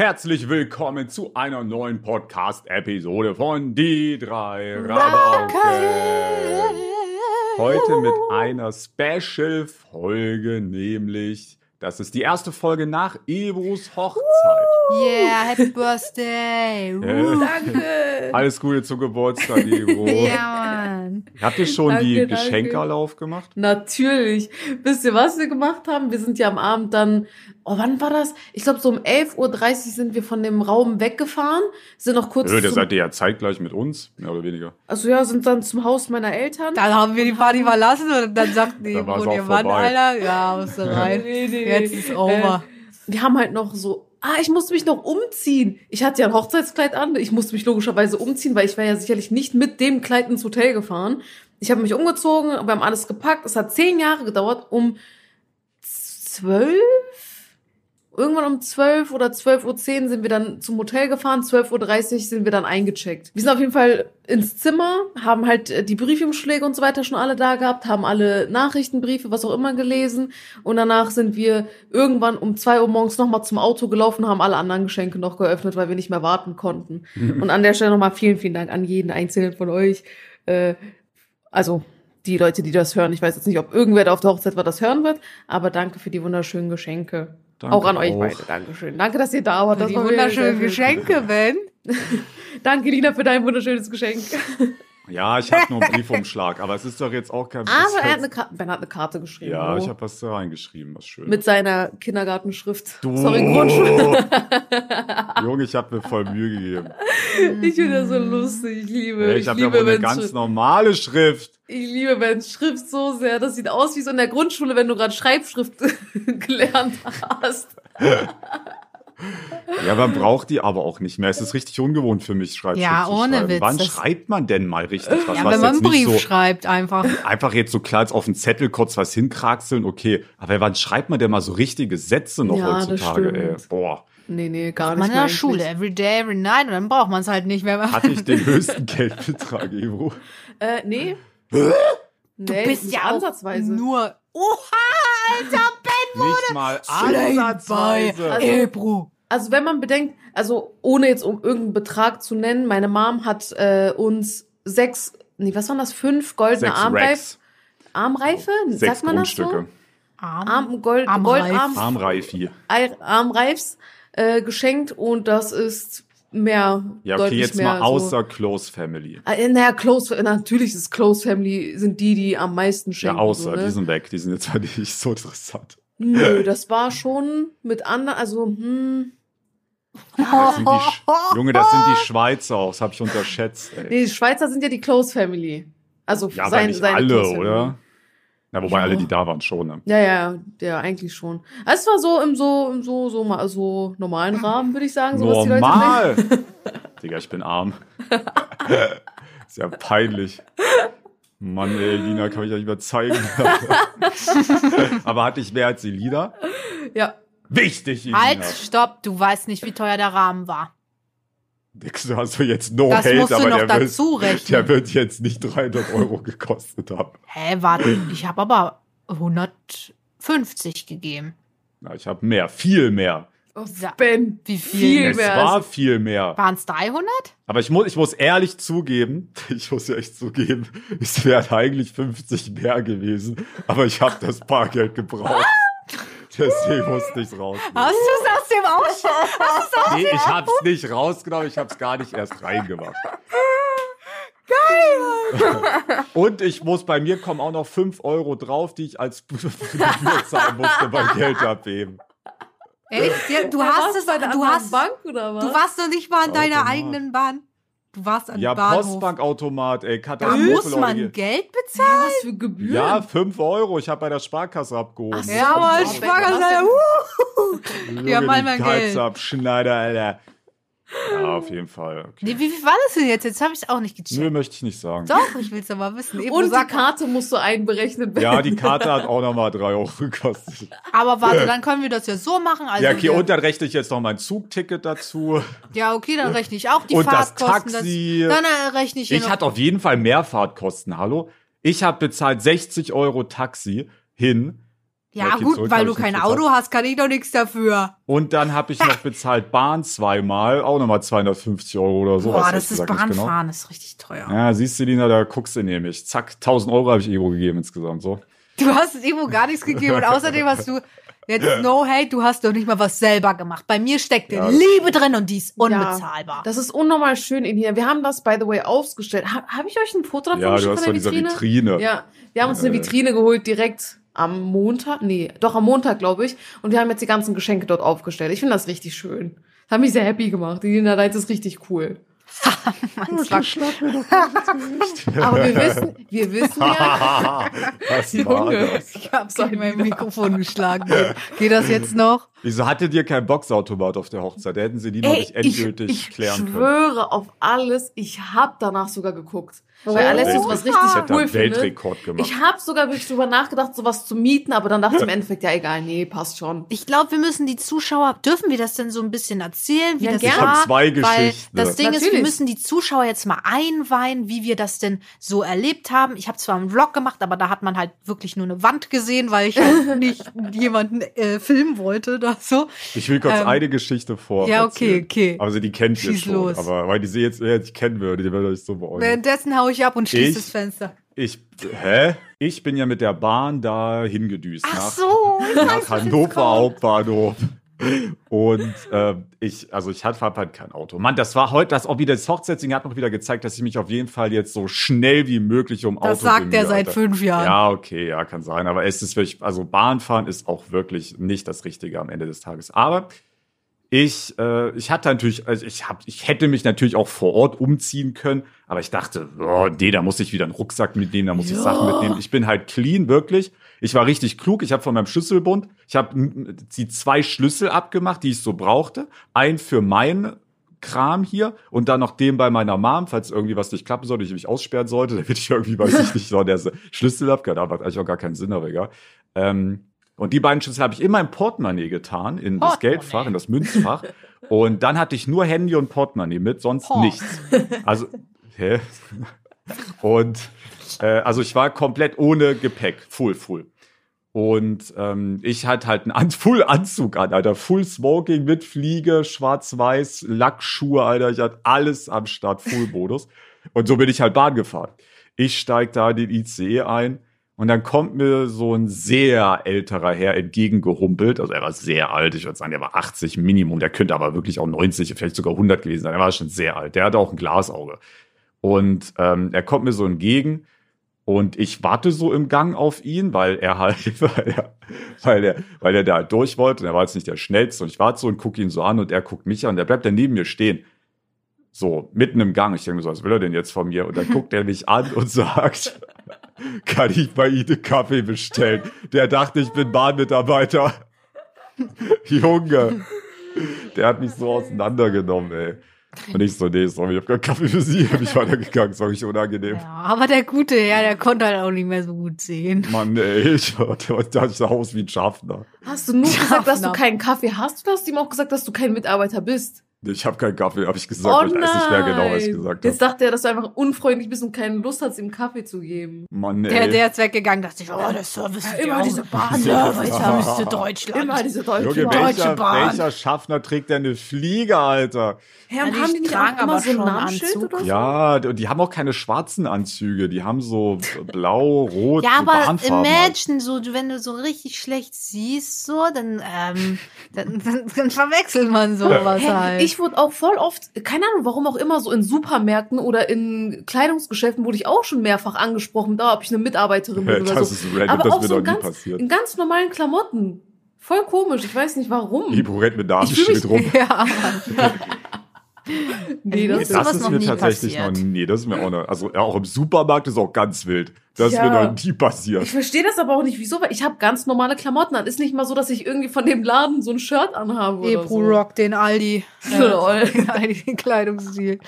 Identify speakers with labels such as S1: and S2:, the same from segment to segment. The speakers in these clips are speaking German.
S1: Herzlich willkommen zu einer neuen Podcast-Episode von Die drei Rabauken. Heute mit einer Special-Folge, nämlich, das ist die erste Folge nach Ebros Hochzeit.
S2: Yeah, Happy Birthday.
S1: Äh,
S3: Danke.
S1: Alles Gute zum Geburtstag, Ebro.
S2: Ja, Mann.
S1: Habt ihr schon
S3: Danke,
S1: die
S3: danke.
S1: Geschenke alle aufgemacht?
S3: Natürlich. Wisst ihr, was wir gemacht haben? Wir sind ja am Abend dann, oh, wann war das? Ich glaube, so um 11.30 Uhr sind wir von dem Raum weggefahren, sind noch kurz
S1: Nö, seid ihr ja zeitgleich mit uns, mehr oder weniger.
S3: also ja, sind dann zum Haus meiner Eltern.
S2: Dann haben wir die Party verlassen und dann sagten die, wo
S1: auch
S2: ihr Mann,
S1: vorbei.
S2: Alter, ja, musst du rein.
S3: Nee, nee,
S2: Jetzt
S3: nee.
S2: ist over.
S3: Äh, wir haben halt noch so, ah, ich musste mich noch umziehen. Ich hatte ja ein Hochzeitskleid an, ich musste mich logischerweise umziehen, weil ich wäre ja sicherlich nicht mit dem Kleid ins Hotel gefahren. Ich habe mich umgezogen, wir haben alles gepackt. Es hat zehn Jahre gedauert, um zwölf? Irgendwann um 12 oder 12.10 Uhr sind wir dann zum Hotel gefahren, 12.30 Uhr sind wir dann eingecheckt. Wir sind auf jeden Fall ins Zimmer, haben halt äh, die Briefumschläge und so weiter schon alle da gehabt, haben alle Nachrichtenbriefe, was auch immer gelesen und danach sind wir irgendwann um 2 Uhr morgens nochmal zum Auto gelaufen, haben alle anderen Geschenke noch geöffnet, weil wir nicht mehr warten konnten. und an der Stelle nochmal vielen, vielen Dank an jeden einzelnen von euch. Äh, also die Leute, die das hören. Ich weiß jetzt nicht, ob irgendwer, der auf der Hochzeit war, das hören wird, aber danke für die wunderschönen Geschenke.
S1: Danke
S3: auch an euch
S1: auch.
S3: beide. Dankeschön. Danke, dass ihr da wart. Das
S2: die
S3: war mir
S2: wunderschönen
S3: sehr schön.
S2: Geschenke, Ben.
S3: Danke, Lina, für dein wunderschönes Geschenk.
S1: Ja, ich habe nur einen Briefumschlag, aber es ist doch jetzt auch kein
S3: Aber er hat eine Karte, Ben hat eine Karte geschrieben.
S1: Ja,
S3: oh.
S1: ich habe was da reingeschrieben, was schön.
S3: Mit seiner Kindergartenschrift.
S1: Du.
S3: Sorry, Grundschule.
S1: Junge, ich habe mir voll Mühe gegeben.
S3: Ich finde das so lustig. Ich liebe,
S1: Ja,
S3: ich,
S1: ich habe ja wohl eine ganz
S3: Schrift.
S1: normale Schrift.
S3: Ich liebe Bens Schrift so sehr. Das sieht aus wie so in der Grundschule, wenn du gerade Schreibschrift gelernt hast.
S1: Ja, man braucht die aber auch nicht mehr. Es ist richtig ungewohnt für mich, Schreibschrift
S2: Ja,
S1: zu
S2: ohne
S1: schreiben.
S2: Witz,
S1: Wann schreibt man denn mal richtig was?
S2: Ja,
S1: was
S2: wenn man einen Brief
S1: so,
S2: schreibt, einfach.
S1: Einfach jetzt so klar als auf den Zettel kurz was hinkraxeln, okay. Aber wann schreibt man denn mal so richtige Sätze noch
S3: Ja, das
S1: heutzutage, ey? Boah.
S3: Nee, nee, gar nicht
S2: Man in der Schule, every day, every night, und dann braucht man es halt nicht mehr.
S1: Hatte ich den höchsten Geldbetrag, Evo?
S3: Äh, nee.
S2: Du
S3: nee,
S2: bist ja auch
S3: ansatzweise.
S2: nur. Oha, Alter, Ben
S1: Nicht mal ansatzweise.
S2: by Ebro.
S3: Also wenn man bedenkt, also ohne jetzt um irgendeinen Betrag zu nennen, meine Mom hat äh, uns sechs, nee, was waren das, fünf goldene Armreif,
S1: Racks,
S3: Armreife?
S1: sechs
S3: Sagt man das so?
S2: Arm.
S3: Arm, Gold,
S2: Armreif.
S3: Goldarm,
S1: Armreifi.
S3: Ei- Armreifs äh, geschenkt und das ist mehr,
S1: Ja, okay,
S3: deutlich
S1: jetzt
S3: mehr
S1: mal außer
S3: So.
S1: Close Family.
S3: Äh, naja, Close, natürlich ist Close Family, sind die, die am meisten
S1: Ja,
S3: schenken.
S1: außer,
S3: so, ne?
S1: die sind weg. Die sind jetzt halt nicht so interessant.
S3: Nö, das war schon mit anderen, also, hm,
S1: Das sind die Junge, das sind die Schweizer auch. Das habe ich unterschätzt, ey.
S3: nee, die Schweizer sind ja die Close Family. Also
S1: Ja, aber
S3: sein,
S1: nicht
S3: seine
S1: alle, oder? Na, wobei
S3: Ja.
S1: alle, die da waren, schon, ne?
S3: Ja, ja, ja, eigentlich schon. Es war so im so, im so, so mal so normalen Rahmen, würde ich sagen. So, was die Leute
S1: Normal! Digga, ich bin arm. Ist ja peinlich. Mann, ey, Lina kann mich ja nicht mehr zeigen. Aber hatte ich mehr als die Lieder?
S3: Ja.
S1: Wichtig, Lina.
S2: Halt, stopp, du weißt nicht, wie teuer der Rahmen war.
S1: Du hast du jetzt no
S2: Das
S1: hate, aber der, wird, der wird jetzt nicht 300 Euro gekostet haben.
S2: Hä, warte, ich habe aber 150 gegeben.
S1: Na, ich habe mehr, viel mehr.
S3: Oh. Ben,
S2: Wie viel?
S3: viel
S1: Es
S3: mehr.
S1: war viel mehr.
S2: Waren es 300?
S1: Aber ich muss, ich muss ehrlich zugeben, ich muss ja echt zugeben, es wären eigentlich 50 mehr gewesen, aber ich habe das Bargeld gebraucht. Deswegen musste ich raus.
S2: Hast du es aus dem Ausschau?
S1: Nee, ich hab's nicht rausgenommen, ich hab's gar nicht erst reingemacht. Geil! Und ich muss, bei mir kommen auch noch 5 Euro drauf, die ich als Gebühr zahlen musste beim Geld abheben.
S2: Echt? Du hast es,
S3: bei der
S2: du
S3: anderen
S2: hast,
S3: Bank oder was?
S2: du warst noch nicht mal an deiner eigenen Bahn. Du warst an
S1: Ja,
S2: Bahnhof.
S1: Postbankautomat, ey,
S2: Da muss man
S1: Leute.
S2: Geld bezahlen.
S3: was für Gebühren?
S1: Ja, 5 Euro, ich habe bei der Sparkasse abgehoben.
S3: Ach.
S2: Ja, aber
S3: ja-
S2: uh. Ja, mal mein Geld.
S1: abschneider, Alter. Ja, auf jeden Fall. Okay.
S2: Nee, wie viel war das denn jetzt? Jetzt habe ich es auch nicht gecheckt.
S1: Nö, möchte ich nicht sagen.
S2: Doch, ich will es aber wissen. Ebro,
S3: Und die Karte musst du einberechnet werden.
S1: Ja, die Karte hat auch nochmal 3 Euro gekostet.
S2: aber warte, dann können wir das ja so machen. Also
S1: Ja, okay, und dann rechne ich jetzt noch mein Zugticket dazu.
S2: ja, okay, dann rechne ich auch die
S1: Und das
S2: Fahrtkosten.
S1: Taxi.
S2: Das, dann äh, rechne ich
S1: Ich hatte auf jeden Fall mehr Fahrtkosten, hallo? Ich habe bezahlt 60 Euro Taxi hin
S2: Ja, gut,
S1: zurück
S2: weil
S1: hab
S2: du kein
S1: bezahlt.
S2: Auto hast, kann ich doch nichts dafür.
S1: Und dann habe ich noch bezahlt Bahn zweimal, auch nochmal 250 Euro oder so.
S2: Boah, das ist
S1: gesagt genau.
S2: Bahnfahren, das ist richtig teuer.
S1: Ja, siehst du, Lina, da guckst du nämlich. Zack, 1000 Euro habe ich Ego gegeben insgesamt, so.
S2: Du hast Ivo gar nichts gegeben und außerdem hast du jetzt no hate, du hast doch nicht mal was selber gemacht. Bei mir steckt
S1: Ja.
S2: Liebe drin und die ist unbezahlbar.
S3: Das ist unnormal schön in hier. Wir haben das, by the way, aufgestellt. Ha, Habe ich euch ein Foto davon
S1: Ja, du
S3: geschickt
S1: hast
S3: von der Vitrine?
S1: Vitrine.
S3: Ja, wir haben uns eine
S1: Äh.
S3: Vitrine geholt direkt am Montag. Nee, doch am Montag, glaube ich. Und wir haben jetzt die ganzen Geschenke dort aufgestellt. Ich finde das richtig schön. Das hat mich sehr happy gemacht. Die Leitz ist richtig cool.
S2: Das war
S3: Aber wir wissen, wir wissen ja,
S1: Was war
S3: Junge.
S1: das?
S2: ich hab's in mein Mikrofon geschlagen. Geht, geht das jetzt noch?
S1: Wieso hattet ihr kein Boxautomat auf der Hochzeit? Da hätten sie die noch nicht endgültig
S3: ich, ich
S1: klären können.
S3: schwöre auf alles, ich habe danach sogar geguckt.
S2: Oh.
S3: Weil Alessio sowas richtig
S1: ich
S3: cool
S1: einen
S3: findet.
S1: Weltrekord gemacht.
S3: Ich habe sogar wirklich drüber nachgedacht, sowas zu mieten, aber dann dachte ich im Endeffekt, ja egal, nee, passt schon.
S2: Ich glaube, wir müssen die Zuschauer, dürfen wir das denn so ein bisschen erzählen, wie
S3: Ja,
S2: das
S3: gerne.
S2: war?
S1: Ich hab zwei
S2: Weil
S1: Geschichten.
S2: das Ding ist, wir
S3: Natürlich.
S2: Müssen die Zuschauer jetzt mal einweihen, wie wir das denn so erlebt haben. Ich habe zwar einen Vlog gemacht, aber da hat man halt wirklich nur eine Wand gesehen, weil ich halt nicht jemanden äh, filmen wollte oder so.
S1: Ich will kurz
S2: Ähm,
S1: eine Geschichte vor.
S2: ja, okay,
S1: erzählen.
S2: okay.
S1: Aber sie die kennt ihr
S2: Schieß
S1: schon.
S2: los.
S1: Aber weil die sie jetzt wer nicht kennen würde, die würde euch so beäugen.
S2: Währenddessen hau ich ab und schließe
S1: Ich?
S2: das Fenster.
S1: Ich, hä? Ich bin ja mit der Bahn da hingedüst.
S2: Ach
S1: nach,
S2: so, ich
S1: nach
S2: jetzt
S1: Hannover. Hauptbahnhof. Und ähm, ich, also ich hatte halt kein Auto. Mann, das war heute, das auch wieder das Hochzeitsding hat noch wieder gezeigt, dass ich mich auf jeden Fall jetzt so schnell wie möglich um Auto
S2: Das sagt er seit fünf Jahren.
S1: Ja, okay, ja, kann sein. Aber es ist wirklich, also Bahnfahren ist auch wirklich nicht das Richtige am Ende des Tages. Aber ich, äh, ich hatte natürlich, also ich hab, ich hätte mich natürlich auch vor Ort umziehen können, aber ich dachte, oh, nee, da muss ich wieder einen Rucksack mitnehmen, da muss ich
S3: Ja.
S1: Sachen mitnehmen. Ich bin halt clean, wirklich. Ich war richtig klug. Ich habe von meinem Schlüsselbund, ich habe die zwei Schlüssel abgemacht, die ich so brauchte. Ein für mein Kram hier und dann noch den bei meiner Mom, falls irgendwie was nicht klappen sollte, ich mich aussperren sollte, damit ich irgendwie, weiß ich nicht, so der Schlüssel abgehört. Da macht eigentlich auch gar keinen Sinn, aber egal. Ähm, und die beiden Schlüssel habe ich in mein Portemonnaie getan, in das
S2: Portemonnaie.
S1: Geldfach, in das Münzfach. und dann hatte ich nur Handy und Portemonnaie mit, sonst
S2: Port.
S1: nichts. Also, hä? Und äh, also ich war komplett ohne Gepäck, full, full. Und ähm, ich hatte halt einen An Full Anzug an, Alter. Full Smoking mit Fliege, schwarz-weiß, Lackschuhe, Alter. Ich hatte alles am Start, Full Modus. Und so bin ich halt Bahn gefahren. Ich steig da in den ICE ein und dann kommt mir so ein sehr älterer Herr entgegengehumpelt. Also er war sehr alt, ich würde sagen, der war 80 Minimum. Der könnte aber wirklich auch 90, vielleicht sogar 100 gewesen sein. Er war schon sehr alt. Der hatte auch ein Glasauge. Und ähm, er kommt mir so entgegen und ich warte so im Gang auf ihn, weil er halt, weil er, weil er, weil er da halt durch wollte. Und er war jetzt nicht der Schnellste. Und ich warte so und gucke ihn so an und er guckt mich an und er bleibt dann neben mir stehen. So, mitten im Gang. Ich denke mir so, was will er denn jetzt von mir? Und dann guckt er mich an und sagt, kann ich bei Ihnen Kaffee bestellen? Der dachte, ich bin Bahnmitarbeiter. Junge. Der hat mich so auseinandergenommen, ey. Und ich so, nee, sorry, ich hab keinen Kaffee für Sie. Hab ich weitergegangen, ist wirklich unangenehm.
S2: Ja, aber der gute Herr, der konnte halt auch nicht mehr so gut sehen.
S1: Mann, ey, ich, da ich sah aus wie ein Schaffner.
S3: Hast du nur gesagt, dass du
S2: Schaffner.
S3: keinen Kaffee hast oder hast du ihm auch gesagt, dass du kein Mitarbeiter bist?
S1: Ich habe keinen Kaffee, habe ich gesagt. ich weiß nicht mehr genau, was ich gesagt
S3: Jetzt
S1: habe.
S3: dachte er, dass du einfach unfreundlich bist und keine Lust hast, ihm Kaffee zu geben.
S1: Mann, ey.
S2: Der, der ist weggegangen, dachte ich, oh, der Service
S3: Ja,
S2: ist
S3: immer
S2: ja
S3: diese Bahn-
S2: Servicewüste Deutschland.
S3: Immer diese deutsche
S1: Junge,
S3: Bahn.
S2: Deutsche
S1: welcher,
S2: Bahn.
S1: welcher Schaffner trägt denn eine Fliege, Alter?
S3: Herr,
S2: Ja, die
S3: haben die nicht
S2: tragen
S3: auch immer
S2: aber
S3: so ein Namensschild
S2: Anzug.
S3: oder so?
S1: Ja, und die haben auch keine schwarzen Anzüge. Die haben so blau, rot,
S2: Ja, aber
S1: Bahnfarben. halt.
S2: imagine so, wenn du so richtig schlecht siehst, so, dann, ähm, dann, dann, dann verwechselt man sowas halt.
S3: Ich wurde auch voll oft, keine Ahnung, warum auch immer, so in Supermärkten oder in Kleidungsgeschäften wurde ich auch schon mehrfach angesprochen, da ob ich eine Mitarbeiterin bin oder
S1: Das
S3: so.
S1: ist random,
S3: Aber
S1: das
S3: auch so in ganz,
S1: passiert.
S3: in ganz normalen Klamotten. Voll komisch, ich weiß nicht warum.
S1: Ibo rennt mit
S3: Ich
S1: Namensschild rum.
S2: ja,
S3: Nee,
S2: Mir
S3: das
S2: ist
S1: Das
S2: sowas
S1: ist
S2: noch
S1: mir tatsächlich
S2: passiert.
S1: noch nie. Das ist mir auch noch, also ja, auch im Supermarkt ist auch ganz wild. Das ist
S3: Ja.
S1: mir noch nie passiert.
S3: Ich verstehe das aber auch nicht, wieso, weil ich habe ganz normale Klamotten an. Ist nicht mal so, dass ich irgendwie von dem Laden so ein Shirt anhabe oder
S2: Ebro
S3: so.
S2: Rock, den Aldi.
S3: Lol.
S2: den Aldi, den Kleidungsstil.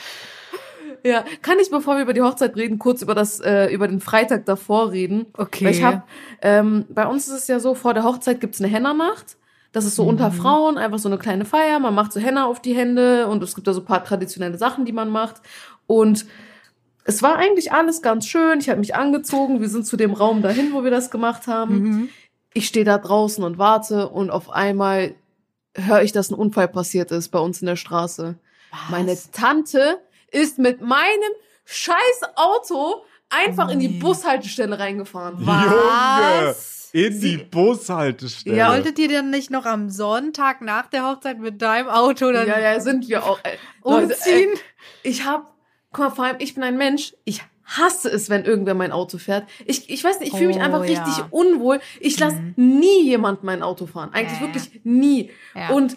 S3: Ja, kann ich, bevor wir über die Hochzeit reden, kurz über das, äh, über den Freitag davor reden?
S2: Okay.
S3: Weil ich hab, ähm, bei uns ist es ja so, vor der Hochzeit gibt's eine Henna-Nacht. Das ist so unter
S2: Mhm.
S3: Frauen, einfach so eine kleine Feier. Man macht so Henna auf die Hände und es gibt da so ein paar traditionelle Sachen, die man macht. Und es war eigentlich alles ganz schön. Ich habe mich angezogen. Wir sind zu dem Raum dahin, wo wir das gemacht haben.
S2: Mhm.
S3: ich stehe da draußen und warte und auf einmal höre ich, dass ein Unfall passiert ist bei uns in der Straße.
S2: Was?
S3: Meine Tante ist mit meinem scheiß Auto einfach in die
S2: Nee.
S3: Bushaltestelle reingefahren.
S2: Was?
S1: In die Bushaltestelle.
S3: Ja,
S2: Wolltet ihr denn nicht noch am Sonntag nach der Hochzeit mit deinem Auto dann
S3: Ja, ja, sind wir auch. Leute,
S2: umziehen?
S3: Ey, ich hab, guck mal, vor allem, ich bin ein Mensch, ich hasse es, wenn irgendwer mein Auto fährt. Ich, ich weiß nicht, ich fühle mich
S2: Oh,
S3: einfach
S2: ja.
S3: richtig unwohl. Ich lasse
S2: Mhm.
S3: nie jemand mein Auto fahren. Eigentlich
S2: Ja.
S3: wirklich nie.
S2: Ja.
S3: Und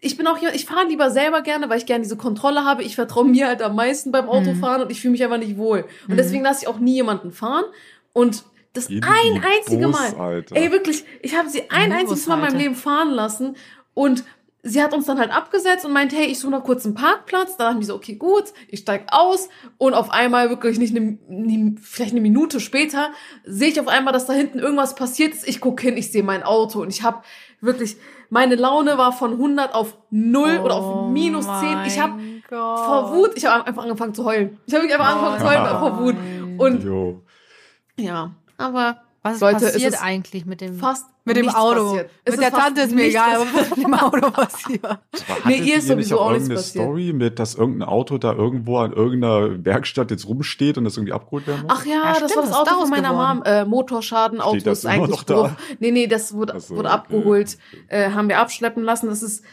S3: ich bin auch jemand, ich fahre lieber selber gerne, weil ich gerne diese Kontrolle habe. Ich vertraue mir halt am meisten beim Autofahren und ich fühle mich einfach nicht wohl. Und
S2: Mhm.
S3: deswegen lasse ich auch nie jemanden fahren. Und das
S1: In
S3: ein einzige
S1: Bus,
S3: Mal.
S1: Alter.
S3: Ey, wirklich, ich habe sie ein
S2: Bus,
S3: einziges Mal in meinem. Leben fahren lassen und sie hat uns dann halt abgesetzt und meint, hey, ich suche noch kurz einen Parkplatz. Da dachten wir so, okay, gut, ich steig aus und auf einmal wirklich nicht eine, nie- vielleicht eine Minute später sehe ich auf einmal, dass da hinten irgendwas passiert ist. Ich gucke hin, ich sehe mein Auto und ich habe wirklich, meine Laune war von 100 auf 0 oder auf minus 10. Ich habe
S2: Oh
S3: vor Wut, ich habe einfach angefangen zu heulen. Ich habe wirklich einfach angefangen zu heulen vor Wut. Und
S1: Jo.
S3: ja, aber
S2: Was
S3: Leute,
S2: passiert
S3: ist
S2: eigentlich mit dem
S3: fast
S2: mit dem Auto?
S3: passiert.
S2: Mit der Tante ist mir egal, aber was mit dem Auto passiert.
S3: Nee, ihr ist sowieso
S1: auch
S3: nichts passiert.
S1: Story mit, dass irgendein Auto da irgendwo an irgendeiner Werkstatt jetzt rumsteht und das irgendwie abgeholt werden muss?
S3: Ach ja,
S2: Ja,
S3: das
S2: stimmt,
S3: war das Auto von meiner
S2: geworden.
S3: Mom. Äh, Motorschaden, Auto ist eigentlich
S1: noch da?
S3: Nee, nee, das wurde,
S1: so,
S3: wurde
S1: okay.
S3: abgeholt, äh, haben wir abschleppen lassen. Das ist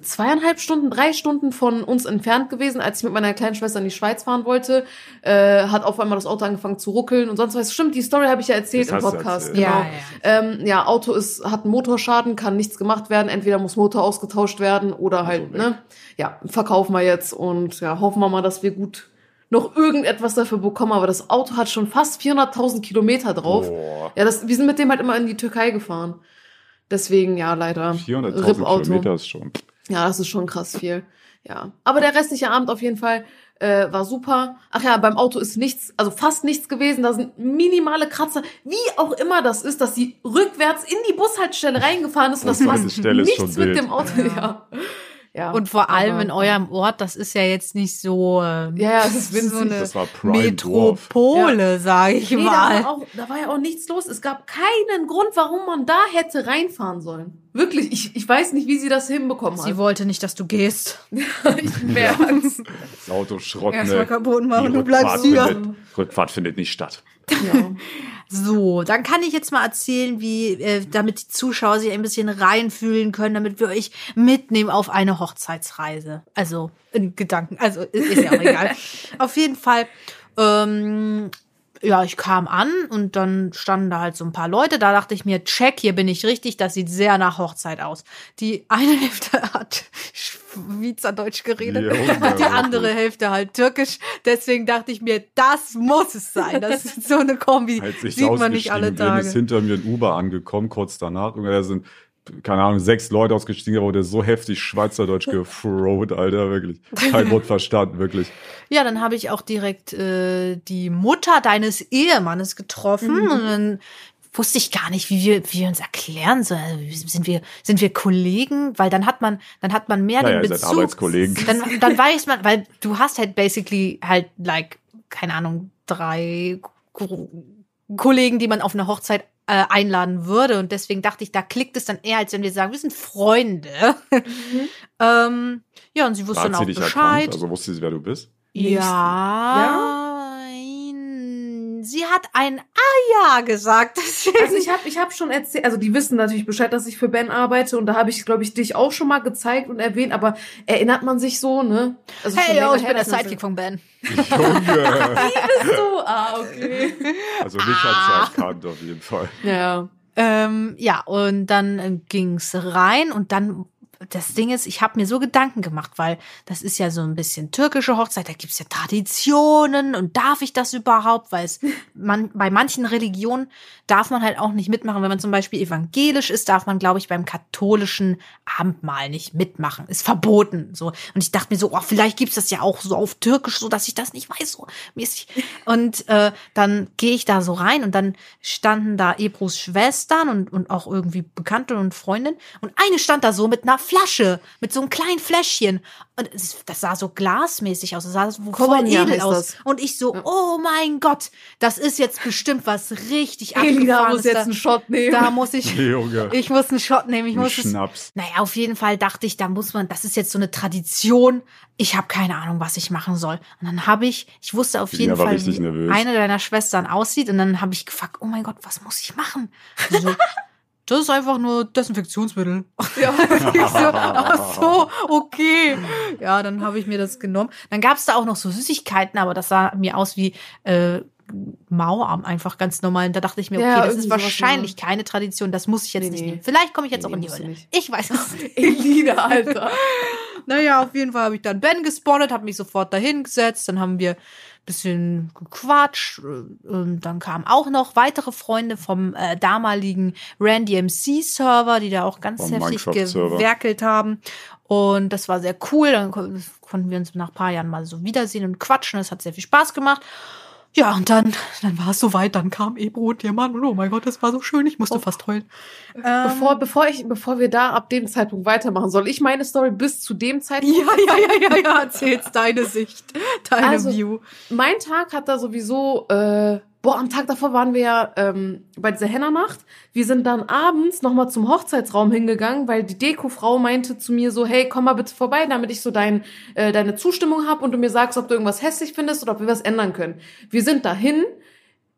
S3: zweieinhalb Stunden, drei Stunden von uns entfernt gewesen, als ich mit meiner kleinen Schwester in die Schweiz fahren wollte, äh, hat auf einmal das Auto angefangen zu ruckeln und sonst was. Stimmt, die Story habe ich ja erzählt
S1: Das
S3: im Podcast.
S1: erzählt.
S3: Genau.
S2: Ja,
S3: Ähm, ja, Auto ist, hat einen Motorschaden, kann nichts gemacht werden. Entweder muss Motor ausgetauscht werden oder halt,
S1: Also
S3: ne? Ja, verkaufen wir jetzt und ja, hoffen wir mal, dass wir gut noch irgendetwas dafür bekommen. Aber das Auto hat schon fast 400.000 Kilometer drauf.
S1: Boah.
S3: Ja, das, wir sind mit dem halt immer in die Türkei gefahren. Deswegen, ja, leider.
S1: 400.000
S3: RIP-Auto.
S1: Kilometer ist schon.
S3: Ja, das ist schon krass viel. Ja. Aber der restliche Abend auf jeden Fall äh, war super. Ach ja, beim Auto ist nichts, also fast nichts gewesen. Da sind minimale Kratzer, wie auch immer das ist, dass sie rückwärts in die Bushaltestelle reingefahren ist und das fast
S1: ist
S3: nichts
S1: schon
S3: mit
S1: wild.
S3: dem Auto. Ja. ja.
S2: Und vor allem
S3: aber-
S2: in eurem Ort, das ist ja jetzt nicht so, ähm,
S3: Ja, ja, es ist
S2: so
S3: winzig.
S2: eine
S1: Das war Prime Dorf.
S2: Metropole, sage ich
S3: Nee, da
S2: mal.
S3: war, auch, da war ja auch nichts los. Es gab keinen Grund, warum man da hätte reinfahren sollen. Wirklich, ich, ich weiß nicht, wie sie das hinbekommen
S2: Sie
S3: hat.
S2: wollte nicht, dass du gehst.
S3: ich merk's.
S1: Das Auto Schrott,
S2: Erstmal
S1: ne?
S2: kaputt machen, du bleibst
S1: Rückfahrt
S2: hier.
S1: Findet, Rückfahrt findet nicht statt.
S3: ja.
S2: So, dann kann ich jetzt mal erzählen, wie, äh, damit die Zuschauer sich ein bisschen reinfühlen können, damit wir euch mitnehmen auf eine Hochzeitsreise. Also in Gedanken, also ist, ist ja auch egal. auf jeden Fall, ähm, ja, ich kam an und dann standen da halt so ein paar Leute. Da dachte ich mir, check, hier bin ich richtig. Das sieht sehr nach Hochzeit aus. Die eine Hälfte hat Schweizerdeutsch geredet,
S1: Junge,
S2: die andere Hälfte halt Türkisch. Deswegen dachte ich mir, das muss es sein. Das ist so eine Kombi. Sieht man nicht alle
S1: bin, ist
S2: Tage.
S1: hinter mir ein Uber angekommen, kurz danach. Und da sind, keine Ahnung, sechs Leute ausgestiegen, aber der so heftig Schweizerdeutsch gefroht, Alter, wirklich. Kein Wort verstanden, wirklich.
S2: Ja, dann habe ich auch direkt äh, die Mutter deines Ehemannes getroffen
S3: Mhm.
S2: und dann wusste ich gar nicht, wie wir, wie wir uns erklären sollen. Also, Sind wir, sind wir Kollegen? Weil dann hat man, dann hat man mehr
S1: Naja,
S2: den Bezug.
S1: Arbeitskollegen.
S2: Dann, dann weiß man, weil du hast halt basically halt like, keine Ahnung, drei Ko- Kollegen, die man auf eine Hochzeit äh, einladen würde. Und deswegen dachte ich, da klickt es dann eher, als wenn wir sagen, wir sind Freunde. ähm, ja, und sie wusste
S1: Hat
S2: dann
S1: sie
S2: auch
S1: dich
S2: Bescheid.
S1: erkannt? Also wusste sie, wer du bist?
S2: Ja. Sie hat ein Ah ja gesagt. Deswegen.
S3: Also ich habe ich hab schon erzählt, also die wissen natürlich Bescheid, dass ich für Ben arbeite und da habe ich, glaube ich, dich auch schon mal gezeigt und erwähnt, aber erinnert man sich so, ne? Also
S2: hey, yo, ich
S3: her,
S2: bin der Sidekick von Ben.
S1: Junge!
S3: so, ah, okay.
S1: Also mich hat sie erkannt, auf jeden Fall.
S3: Ja.
S2: Ähm, ja, und dann ging's rein und dann das Ding ist, ich habe mir so Gedanken gemacht, weil das ist ja so ein bisschen türkische Hochzeit, da gibt's ja Traditionen und darf ich das überhaupt? Weil es man bei manchen Religionen darf man halt auch nicht mitmachen. Wenn man zum Beispiel evangelisch ist, darf man, glaube ich, beim katholischen Abendmahl nicht mitmachen. Ist verboten. So. Und ich dachte mir so, oh, vielleicht gibt's das ja auch so auf Türkisch, so dass ich das nicht weiß, so mäßig. Und äh, dann gehe ich da so rein und dann standen da Ebros Schwestern und, und auch irgendwie Bekannte und Freundinnen. Und eine stand da so mit einer Flasche mit so einem kleinen Fläschchen. Und es- das sah so glasmäßig aus. Das sah so voll edel aus.
S3: das.
S2: Und ich so, oh mein Gott, das ist jetzt bestimmt was richtig
S3: Elina muss jetzt einen Shot nehmen.
S2: Da muss ich,
S1: Junge.
S2: ich muss einen Shot nehmen. Ich
S1: Ein
S2: muss es,
S1: Schnaps.
S2: naja, auf jeden Fall dachte ich, da muss man, das ist jetzt so eine Tradition. Ich habe keine Ahnung, was ich machen soll. Und dann habe ich, ich wusste auf jeden Fall, wie
S1: nervös.
S2: eine deiner Schwestern aussieht. Und dann habe ich gefragt, oh mein Gott, was muss ich machen? So, das ist einfach nur Desinfektionsmittel.
S3: Ja.
S2: So, ach so, okay. Ja, dann habe ich mir das genommen. Dann gab es da auch noch so Süßigkeiten, aber das sah mir aus wie äh, Mauarm einfach ganz normal. Und da dachte ich mir, okay,
S3: Ja,
S2: das ist wahrscheinlich keine Tradition. Das muss ich jetzt
S3: Nee,
S2: nicht
S3: nee.
S2: nehmen. Vielleicht komme ich jetzt
S3: Nee,
S2: auch in die Hölle. Ich weiß es nicht.
S3: Elina, Alter.
S2: Naja, auf jeden Fall habe ich dann Ben gespottet, habe mich sofort dahin gesetzt, dann haben wir bisschen gequatscht. äh, Und dann kamen auch noch weitere Freunde vom äh, damaligen Randy MC Server, die da auch ganz
S1: Vom
S2: heftig gewerkelt haben. Und das war sehr cool. Dann kon- konnten wir uns nach ein paar Jahren mal so wiedersehen und quatschen. Das hat sehr viel Spaß gemacht. Ja, und dann, dann war es soweit. Dann kam Ebro und ihr Mann. Und oh mein Gott, das war so schön. Ich musste fast heulen. Ähm,
S3: Bevor, bevor, ich, bevor wir da ab dem Zeitpunkt weitermachen, soll ich meine Story bis zu dem Zeitpunkt
S2: ja, ja, ja, ja, ja, erzähl's deine Sicht, deine
S3: Also,
S2: View.
S3: mein Tag hat da sowieso, äh, boah, am Tag davor waren wir ja ähm, bei dieser Henna-Nacht. Wir sind dann abends nochmal zum Hochzeitsraum hingegangen, weil die Dekofrau meinte zu mir so, hey, komm mal bitte vorbei, damit ich so dein, äh, deine Zustimmung hab und du mir sagst, ob du irgendwas hässlich findest oder ob wir was ändern können. Wir sind dahin.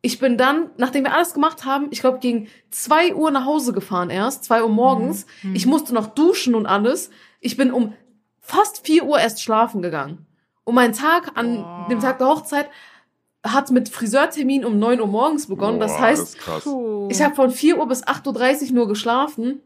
S3: Ich bin dann, nachdem wir alles gemacht haben, ich glaube gegen zwei Uhr nach Hause gefahren erst, zwei Uhr morgens.
S2: Mhm.
S3: Ich musste noch duschen und alles. Ich bin um fast vier Uhr erst schlafen gegangen. Und mein Tag an
S2: Boah.
S3: dem Tag der Hochzeit hat mit Friseurtermin um 9 Uhr morgens begonnen. das
S1: Boah,
S3: heißt,
S1: ist krass.
S3: ich habe von 4 Uhr bis 8.30 Uhr nur geschlafen,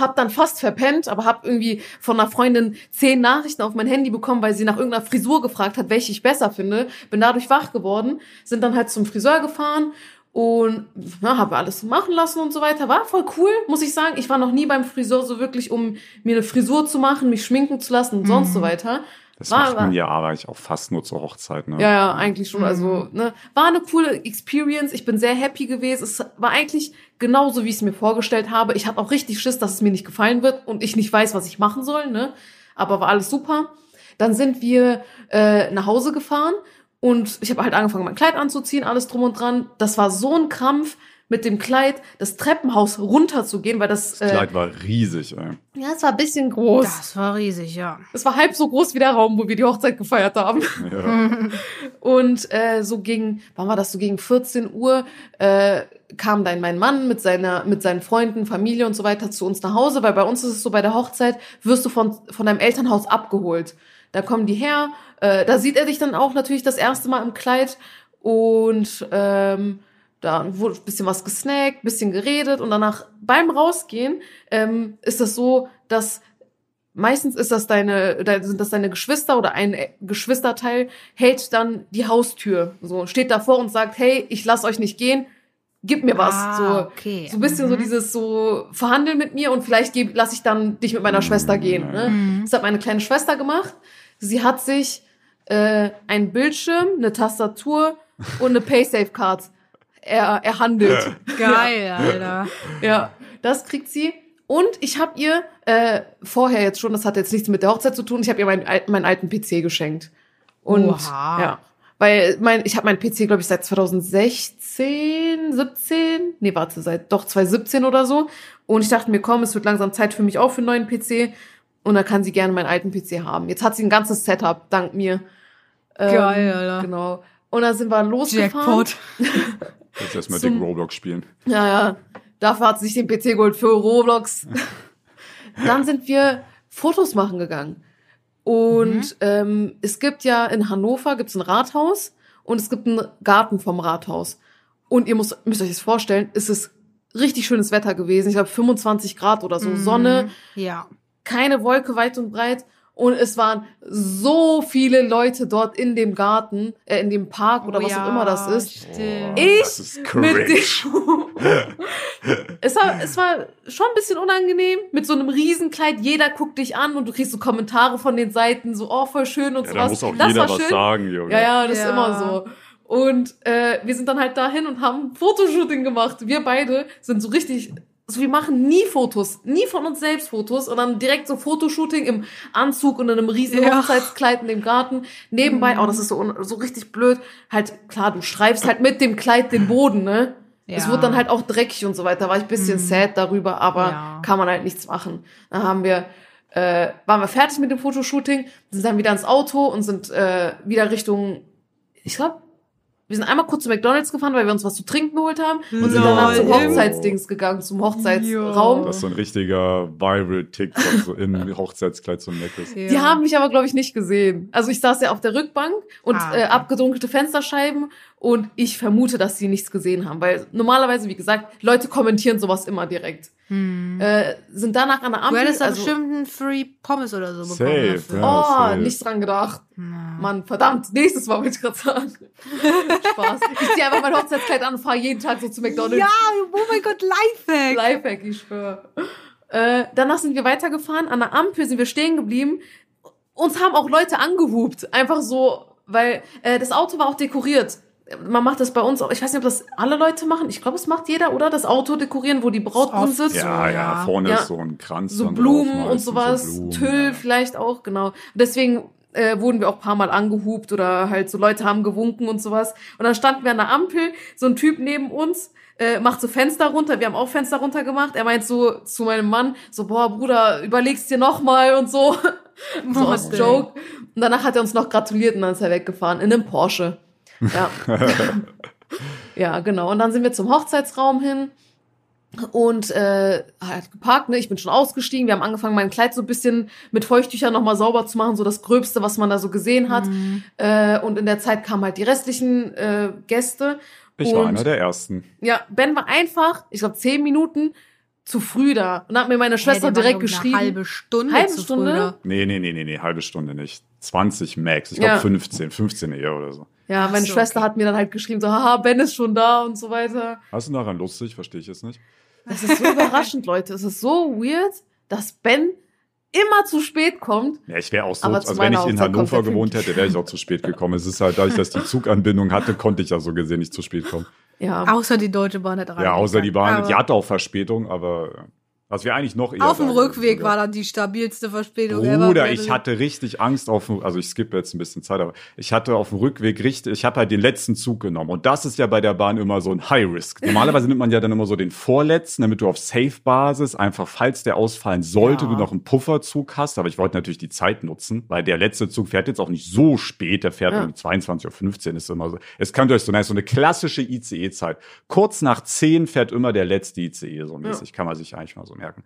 S3: hab dann fast verpennt, aber hab irgendwie von einer Freundin zehn Nachrichten auf mein Handy bekommen, weil sie nach irgendeiner Frisur gefragt hat, welche ich besser finde. Bin dadurch wach geworden, sind dann halt zum Friseur gefahren und ja, habe alles machen lassen und so weiter. War voll cool, muss ich sagen. Ich war noch nie beim Friseur so wirklich, um mir eine Frisur zu machen, mich schminken zu lassen und sonst so weiter.
S1: Das
S3: War-
S1: macht man
S3: war-
S1: ja aber eigentlich auch fast nur zur Hochzeit, ne?
S3: Ja, ja, eigentlich schon. Also,
S2: Mhm.
S3: ne, war eine coole Experience. Ich bin sehr happy gewesen. Es war eigentlich genauso, wie ich es mir vorgestellt habe. Ich hatte auch richtig Schiss, dass es mir nicht gefallen wird und ich nicht weiß, was ich machen soll, ne? Aber war alles super. Dann sind wir äh, nach Hause gefahren und ich habe halt angefangen, mein Kleid anzuziehen, alles drum und dran. Das war so ein Krampf, mit dem Kleid das Treppenhaus runterzugehen, weil das,
S1: Das
S3: äh,
S1: Kleid war riesig, ey.
S3: ja, es war ein bisschen groß.
S2: Das war riesig, ja.
S3: Es war halb so groß wie der Raum, wo wir die Hochzeit gefeiert haben.
S1: Ja.
S3: Und äh, so gegen, wann war das, so gegen 14 Uhr äh, kam dann mein Mann mit seiner, mit seinen Freunden, Familie und so weiter zu uns nach Hause, weil bei uns ist es so, bei der Hochzeit wirst du von, von deinem Elternhaus abgeholt. Da kommen die her, äh, da sieht er dich dann auch natürlich das erste Mal im Kleid und ähm, da wurde ein bisschen was gesnackt, bisschen geredet und danach beim Rausgehen ähm, ist das so, dass meistens ist das deine, sind das deine Geschwister oder ein äh, Geschwisterteil hält dann die Haustür, so steht davor und sagt, hey, ich lass euch nicht gehen, gib mir was,
S2: Ah,
S3: so
S2: okay.
S3: so ein bisschen so
S2: Mhm.
S3: dieses so verhandeln mit mir und vielleicht geb, lass ich dann dich mit meiner Schwester gehen. Ne?
S2: Mhm.
S3: Das hat meine kleine Schwester gemacht. Sie hat sich äh, einen Bildschirm, eine Tastatur und eine PaySafe-Card er, erhandelt.
S2: Geil, Alter.
S3: Ja, das kriegt sie. Und ich habe ihr äh, vorher jetzt schon, das hat jetzt nichts mit der Hochzeit zu tun, ich habe ihr meinen, meinen alten PC geschenkt. Und
S2: Oha.
S3: ja, weil mein, ich habe meinen PC, glaube ich, seit 2016, 17, nee, warte, seit doch 2017 oder so. Und ich dachte mir, komm, es wird langsam Zeit für mich auch für einen neuen PC. Und dann kann sie gerne meinen alten PC haben. Jetzt hat sie ein ganzes Setup, dank mir. Ähm,
S2: Geil, Alter.
S3: Genau. Und dann sind wir losgefahren.
S2: Jackpot.
S1: Jetzt erstmal dick Roblox spielen.
S3: Ja, ja. Dafür hat sie sich den PC geholt für Roblox. Dann sind wir Fotos machen gegangen. Und ähm, es gibt ja in Hannover gibt's ein Rathaus und es gibt einen Garten vom Rathaus. Und ihr müsst, müsst euch das vorstellen, es ist richtig schönes Wetter gewesen. Ich glaube 25 Grad oder so, Sonne,
S2: Ja.
S3: keine Wolke weit und breit. Und es waren so viele Leute dort in dem Garten, äh, in dem Park oder
S2: Oh
S3: was
S2: ja,
S3: auch immer das ist.
S2: Stimmt.
S3: Ich
S1: das ist
S3: mit dem es, war, es war schon ein bisschen unangenehm mit so einem Riesenkleid. Jeder guckt dich an und du kriegst so Kommentare von den Seiten, so, oh, voll schön und
S1: Ja,
S3: sowas.
S1: da muss auch
S3: das
S1: jeder
S3: war
S1: was
S3: schön.
S1: sagen, Junge.
S3: Ja, ja, das
S2: Ja.
S3: ist immer so. Und äh, wir sind dann halt dahin und haben Fotoshooting gemacht. Wir beide sind so richtig so, wir machen nie Fotos, nie von uns selbst Fotos und dann direkt so Fotoshooting im Anzug und in einem riesigen
S2: Ja.
S3: Hochzeitskleid in dem Garten. Nebenbei, oh, das ist so, so richtig blöd. Halt, klar, du streifst halt mit dem Kleid den Boden, ne? Es
S2: Ja.
S3: wurde dann halt auch dreckig und so weiter. War ich ein bisschen sad darüber, aber
S2: Ja.
S3: kann man halt nichts machen. Dann haben wir, äh, waren wir fertig mit dem Fotoshooting, sind dann wieder ins Auto und sind äh, wieder Richtung, ich glaube, wir sind einmal kurz zu McDonalds gefahren, weil wir uns was zu trinken geholt haben und sind danach zum. Hochzeitsdings gegangen, zum Hochzeitsraum.
S1: Das ist so ein richtiger Viral-TikTok, so im Hochzeitskleid so ein Necklace.
S2: Ja.
S3: Die haben mich aber, glaube ich, nicht gesehen. Also ich saß ja auf der Rückbank und
S2: Ah, okay.
S3: äh, abgedunkelte Fensterscheiben und ich vermute, dass sie nichts gesehen haben, weil normalerweise, wie gesagt, Leute kommentieren sowas immer direkt. Äh, sind danach an der
S2: Du
S3: Ampel.
S2: hättest da
S3: also,
S2: bestimmt einen Free Pommes oder so bekommen.
S1: Safe, ja.
S3: oh,
S1: safe.
S3: nicht dran gedacht. Mann, verdammt, nächstes Mal wollte ich gerade sagen. Spaß. Ich ziehe einfach mein Hochzeitskleid an und fahre jeden Tag so zu McDonalds.
S2: Ja, oh mein Gott, Lifehack.
S3: Lifehack, ich schwöre. Äh, danach sind wir weitergefahren. An der Ampel sind wir stehen geblieben. Uns haben auch Leute angehupt. Einfach so, weil äh, das Auto war auch dekoriert. Man macht das bei uns auch. Ich weiß nicht, ob das alle Leute machen. Ich glaube, es macht jeder, oder? Das Auto dekorieren, wo die Braut drin sitzt.
S1: Ja, ja, vorne
S3: Ja.
S1: ist so ein Kranz.
S3: So Blumen und sowas.
S1: so Blumen,
S3: Tüll
S1: ja.
S3: vielleicht auch, genau. Deswegen äh, wurden wir auch ein paar Mal angehupt oder halt so Leute haben gewunken und sowas. Und dann standen wir an der Ampel, so ein Typ neben uns, äh, macht so Fenster runter, wir haben auch Fenster runter gemacht. Er meint so zu meinem Mann, so, boah, Bruder, überlegst dir noch mal und so. so
S2: Oh,
S3: als. Joke. Und danach hat er uns noch gratuliert und dann ist er weggefahren. In einem Porsche. Ja. ja, genau. Und dann sind wir zum Hochzeitsraum hin und äh, halt geparkt, ne? Ich bin schon ausgestiegen. Wir haben angefangen, mein Kleid so ein bisschen mit Feuchttüchern nochmal sauber zu machen, so das Gröbste, was man da so gesehen hat. Äh, und in der Zeit kamen halt die restlichen äh, Gäste.
S1: Ich
S3: und,
S1: war einer der ersten.
S3: Ja, Ben war einfach, ich glaube, zehn Minuten zu früh da. Und dann hat mir meine Schwester
S2: Hey,
S3: direkt geschrieben.
S2: Eine halbe Stunde.
S3: Halbe
S2: zu
S3: Stunde?
S2: früh da.
S1: Nee, nee, nee, nee, nee, halbe Stunde nicht. 20 Max. Ich glaube
S3: Ja.
S1: 15, 15 eher oder so.
S3: Ja,
S2: Ach
S3: meine
S2: so,
S3: Schwester
S2: okay.
S3: hat mir dann halt geschrieben, so, haha, Ben ist schon da und so weiter.
S1: Hast du daran lustig? Verstehe ich jetzt nicht.
S3: Das ist so überraschend, Leute. Es ist so weird, dass Ben immer zu spät kommt.
S1: Ja, ich wäre auch so, also wenn ich in Hannover
S3: er
S1: gewohnt hätte, wäre ich auch zu spät gekommen. Es ist halt, dadurch, dass ich die Zuganbindung hatte, konnte ich ja so gesehen nicht zu spät kommen.
S3: Ja.
S2: Außer die Deutsche Bahn hat
S1: Ja, außer die Bahn,
S2: Aber
S1: die hatte auch Verspätung, aber was wir eigentlich noch eher
S2: Auf dem Rückweg war dann die stabilste Verspätung.
S1: Bruder, ich hatte richtig Angst auf dem, also ich skippe jetzt ein bisschen Zeit, aber ich hatte auf dem Rückweg richtig, ich habe halt den letzten Zug genommen. Und das ist ja bei der Bahn immer so ein High Risk. Normalerweise nimmt man ja dann immer so den vorletzten, damit du auf Safe-Basis einfach, falls der ausfallen sollte,
S2: Ja.
S1: du noch einen Pufferzug hast. Aber ich wollte natürlich die Zeit nutzen, weil der letzte Zug fährt jetzt auch nicht so spät, der fährt
S3: Ja.
S1: um 22.15 Uhr, ist immer so. Es ihr euch so, nice, so eine klassische ICE-Zeit. Kurz nach 10 fährt immer der letzte ICE, so mäßig, kann man sich eigentlich mal so merken.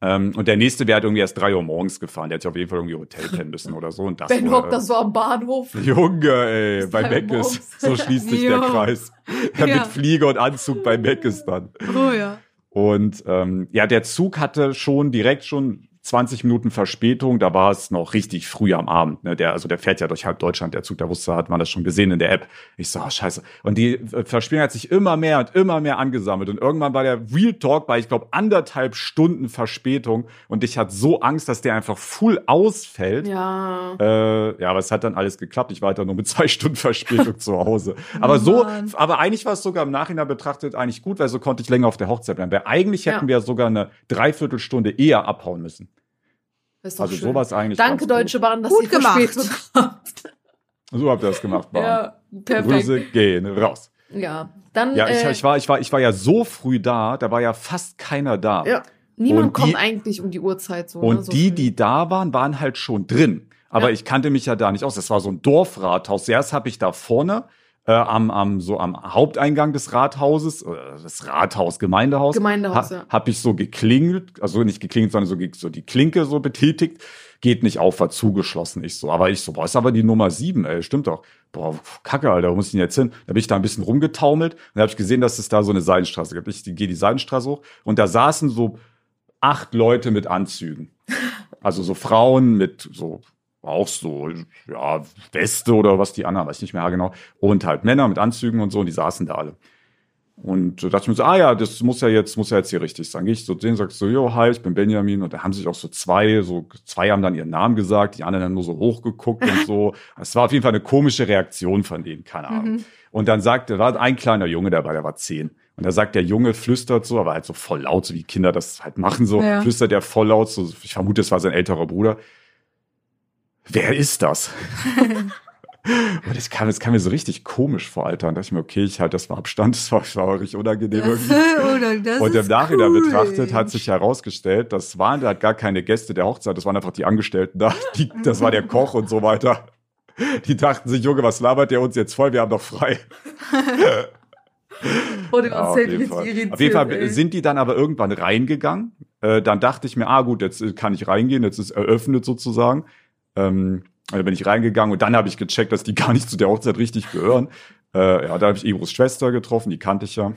S1: Ähm, und der nächste wäre halt irgendwie erst drei Uhr morgens gefahren. Der hätte sich auf jeden Fall irgendwie Hotel pennen müssen oder so. Und das
S3: Ben
S1: war,
S3: hockt da so am Bahnhof.
S1: Junge, ey, bei Meckes. So schließt sich der. Kreis. Ja,
S2: Ja.
S1: Mit Flieger und Anzug bei Meckes dann.
S2: Oh ja.
S1: Und ähm, ja, der Zug hatte schon direkt schon 20 Minuten Verspätung. Da war es noch richtig früh am Abend. Ne? Der, also der fährt ja durch halb Deutschland, der Zug. Da wusste, hat man das schon gesehen in der App. Ich so, oh, scheiße. Und die äh, Verspätung hat sich immer mehr und immer mehr angesammelt. Und irgendwann war der Real Talk bei, ich glaube, anderthalb Stunden Verspätung. Und ich hatte so Angst, dass der einfach full ausfällt.
S3: Ja.
S1: Äh, ja, aber es hat dann alles geklappt. Ich war halt dann nur mit zwei Stunden Verspätung zu Hause. Aber so,
S2: Mann.
S1: aber eigentlich war es sogar im Nachhinein betrachtet eigentlich gut, weil so konnte ich länger auf der Hochzeit bleiben. Weil eigentlich hätten
S3: Ja.
S1: wir sogar eine Dreiviertelstunde eher abhauen müssen.
S3: Das ist doch
S1: Also
S3: schön.
S1: sowas eigentlich.
S3: Danke, Deutsche Bahn, dass
S2: Gut
S3: ihr
S2: gemacht.
S3: Habt.
S1: So habt ihr das gemacht, Bahn.
S3: Ja, perfekt.
S1: Grüße gehen raus.
S3: Ja, dann.
S1: Ja, ich,
S3: äh,
S1: ich, war, ich, war, ich war ja so früh da, da war ja fast keiner da.
S3: ja. Niemand
S1: Und
S3: kommt
S1: die-
S3: eigentlich um die Uhrzeit so.
S1: Und
S3: ne, so
S1: die,
S3: früh.
S1: die da waren, waren halt schon drin. Aber
S3: Ja.
S1: ich kannte mich ja da nicht aus. Das war so ein Dorfrathaus. Zuerst habe ich da vorne äh, am, am, so am Haupteingang des Rathauses, äh, das Rathaus, Gemeindehaus,
S3: Gemeindehaus,
S1: ha,
S3: ja.
S1: habe ich so geklingelt, also nicht geklingelt, sondern so, so die Klinke so betätigt. Geht nicht auf, war zugeschlossen. Ich so, aber ich so, boah, ist aber die Nummer sieben, ey, stimmt doch. Boah, kacke, Alter, wo muss ich denn jetzt hin? Da bin ich da ein bisschen rumgetaumelt und da habe ich gesehen, dass es da so eine Seidenstraße gibt. Ich gehe die Seidenstraße hoch und da saßen so acht Leute mit Anzügen. Also so Frauen mit so auch so, ja, Weste oder was die anderen, weiß ich nicht mehr genau. Und halt Männer mit Anzügen und so, und die saßen da alle. Und da dachte ich mir so, ah ja, das muss ja jetzt, muss ja jetzt hier richtig sein. Gehe ich so denen, sag so, jo, hi, ich bin Benjamin. Und da haben sich auch so zwei, so zwei haben dann ihren Namen gesagt, die anderen dann nur so hochgeguckt und so. Es war auf jeden Fall eine komische Reaktion von denen, keine Ahnung. Und dann sagte, war ein kleiner Junge dabei, der war zehn. Und da sagt der Junge, flüstert so, aber halt so voll laut, so wie Kinder das halt machen, so
S2: Ja.
S1: flüstert er voll laut, so, ich vermute, es war sein älterer Bruder. Wer ist das? Und das kam, das kam mir so richtig komisch vor, Alter. Und dachte ich mir, okay, ich halte das mal Abstand, das war, das war richtig unangenehm irgendwie.
S2: Oder das
S1: Und im Nachhinein
S2: cool.
S1: betrachtet hat sich herausgestellt, das waren halt gar keine Gäste der Hochzeit, das waren einfach die Angestellten da. Die, das war der Koch und so weiter. Die dachten sich, Junge, was labert der uns jetzt voll? Wir haben doch frei.
S3: Dem
S1: Ja, auf, jeden Fall. auf jeden Fall
S3: ey.
S1: sind die dann aber irgendwann reingegangen. Äh, dann dachte ich mir, ah gut, jetzt kann ich reingehen, jetzt ist eröffnet sozusagen. Ähm, dann bin ich reingegangen und dann habe ich gecheckt, dass die gar nicht zu der Hochzeit richtig gehören. Äh, ja, da habe ich Ebros Schwester getroffen, die kannte ich ja.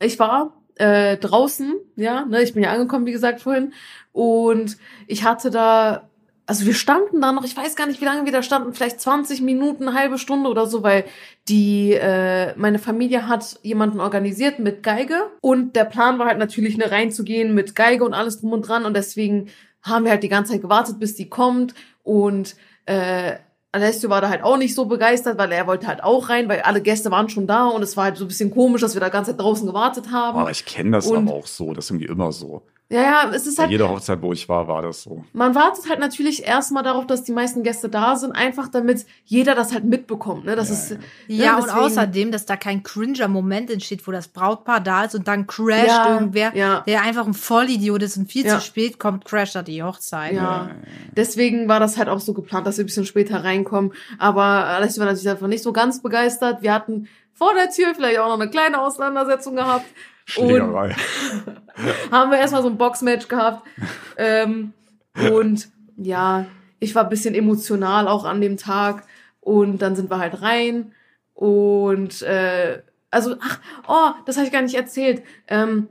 S3: Ich war äh, draußen, ja, ne, ich bin ja angekommen, wie gesagt, vorhin. Und ich hatte da, also wir standen da noch, ich weiß gar nicht, wie lange wir da standen, vielleicht 20 Minuten, halbe Stunde oder so, weil die, äh, meine Familie hat jemanden organisiert mit Geige. Und der Plan war halt natürlich, ne, reinzugehen mit Geige und alles drum und dran. Und deswegen haben wir halt die ganze Zeit gewartet, bis die kommt. Und äh, Alessio war da halt auch nicht so begeistert, weil er wollte halt auch rein, weil alle Gäste waren schon da und es war halt so ein bisschen komisch, dass wir da ganze Zeit draußen gewartet haben.
S1: Aber ich kenne das
S3: Und-
S1: aber auch so, das ist irgendwie immer so.
S3: Ja, ja, es ist
S1: Bei
S3: halt,
S1: jeder Hochzeit, wo ich war, war das so.
S3: man wartet halt natürlich erstmal darauf, dass die meisten Gäste da sind, einfach damit jeder das halt mitbekommt, ne? Das
S1: Ja,
S3: ist,
S1: ja.
S2: Ja, und
S3: deswegen-
S2: außerdem, dass da kein cringer Moment entsteht, wo das Brautpaar da ist und dann crasht
S3: Ja,
S2: irgendwer,
S3: ja.
S2: der einfach ein Vollidiot ist und viel
S3: Ja.
S2: zu spät kommt, crasht da die Hochzeit.
S3: Ja, deswegen war das halt auch so geplant, dass wir ein bisschen später reinkommen. Aber Alessio war natürlich einfach nicht so ganz begeistert. Wir hatten vor der Tür vielleicht auch noch eine kleine Auseinandersetzung gehabt.
S1: Schlägerei.
S3: haben wir erstmal so ein Boxmatch gehabt. ähm, und ja, ich war ein bisschen emotional auch an dem Tag. Und dann sind wir halt rein. Und äh, also, ach, oh, das habe ich gar nicht erzählt. Ähm,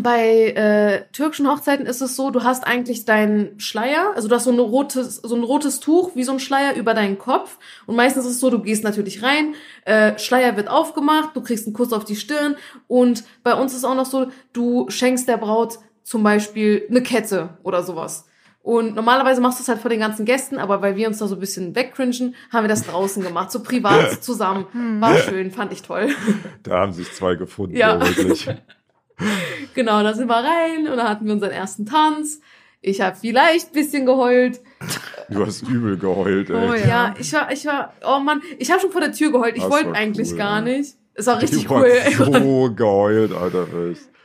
S3: bei äh, türkischen Hochzeiten ist es so, du hast eigentlich deinen Schleier, also du hast so ein rotes, so ein rotes Tuch wie so ein Schleier über deinen Kopf. Und meistens ist es so, du gehst natürlich rein, äh, Schleier wird aufgemacht, du kriegst einen Kuss auf die Stirn. Und bei uns ist auch noch so, du schenkst der Braut zum Beispiel eine Kette oder sowas. Und normalerweise machst du es halt vor den ganzen Gästen, aber weil wir uns da so ein bisschen wegcringen, haben wir das draußen gemacht, so privat zusammen. War schön, fand ich toll.
S1: Da haben sich zwei gefunden,
S3: Ja.
S1: ja. wirklich.
S3: Genau, da sind wir rein und da hatten wir unseren ersten Tanz. Ich habe vielleicht ein bisschen geheult.
S1: Du hast übel geheult, ey.
S2: Oh
S3: Ja,
S2: Ja.
S3: ich war, ich war, oh Mann, ich habe schon vor der Tür geheult. Ich wollte eigentlich
S1: cool,
S3: gar nicht. Es war richtig cool.
S1: hast so geheult, Alter.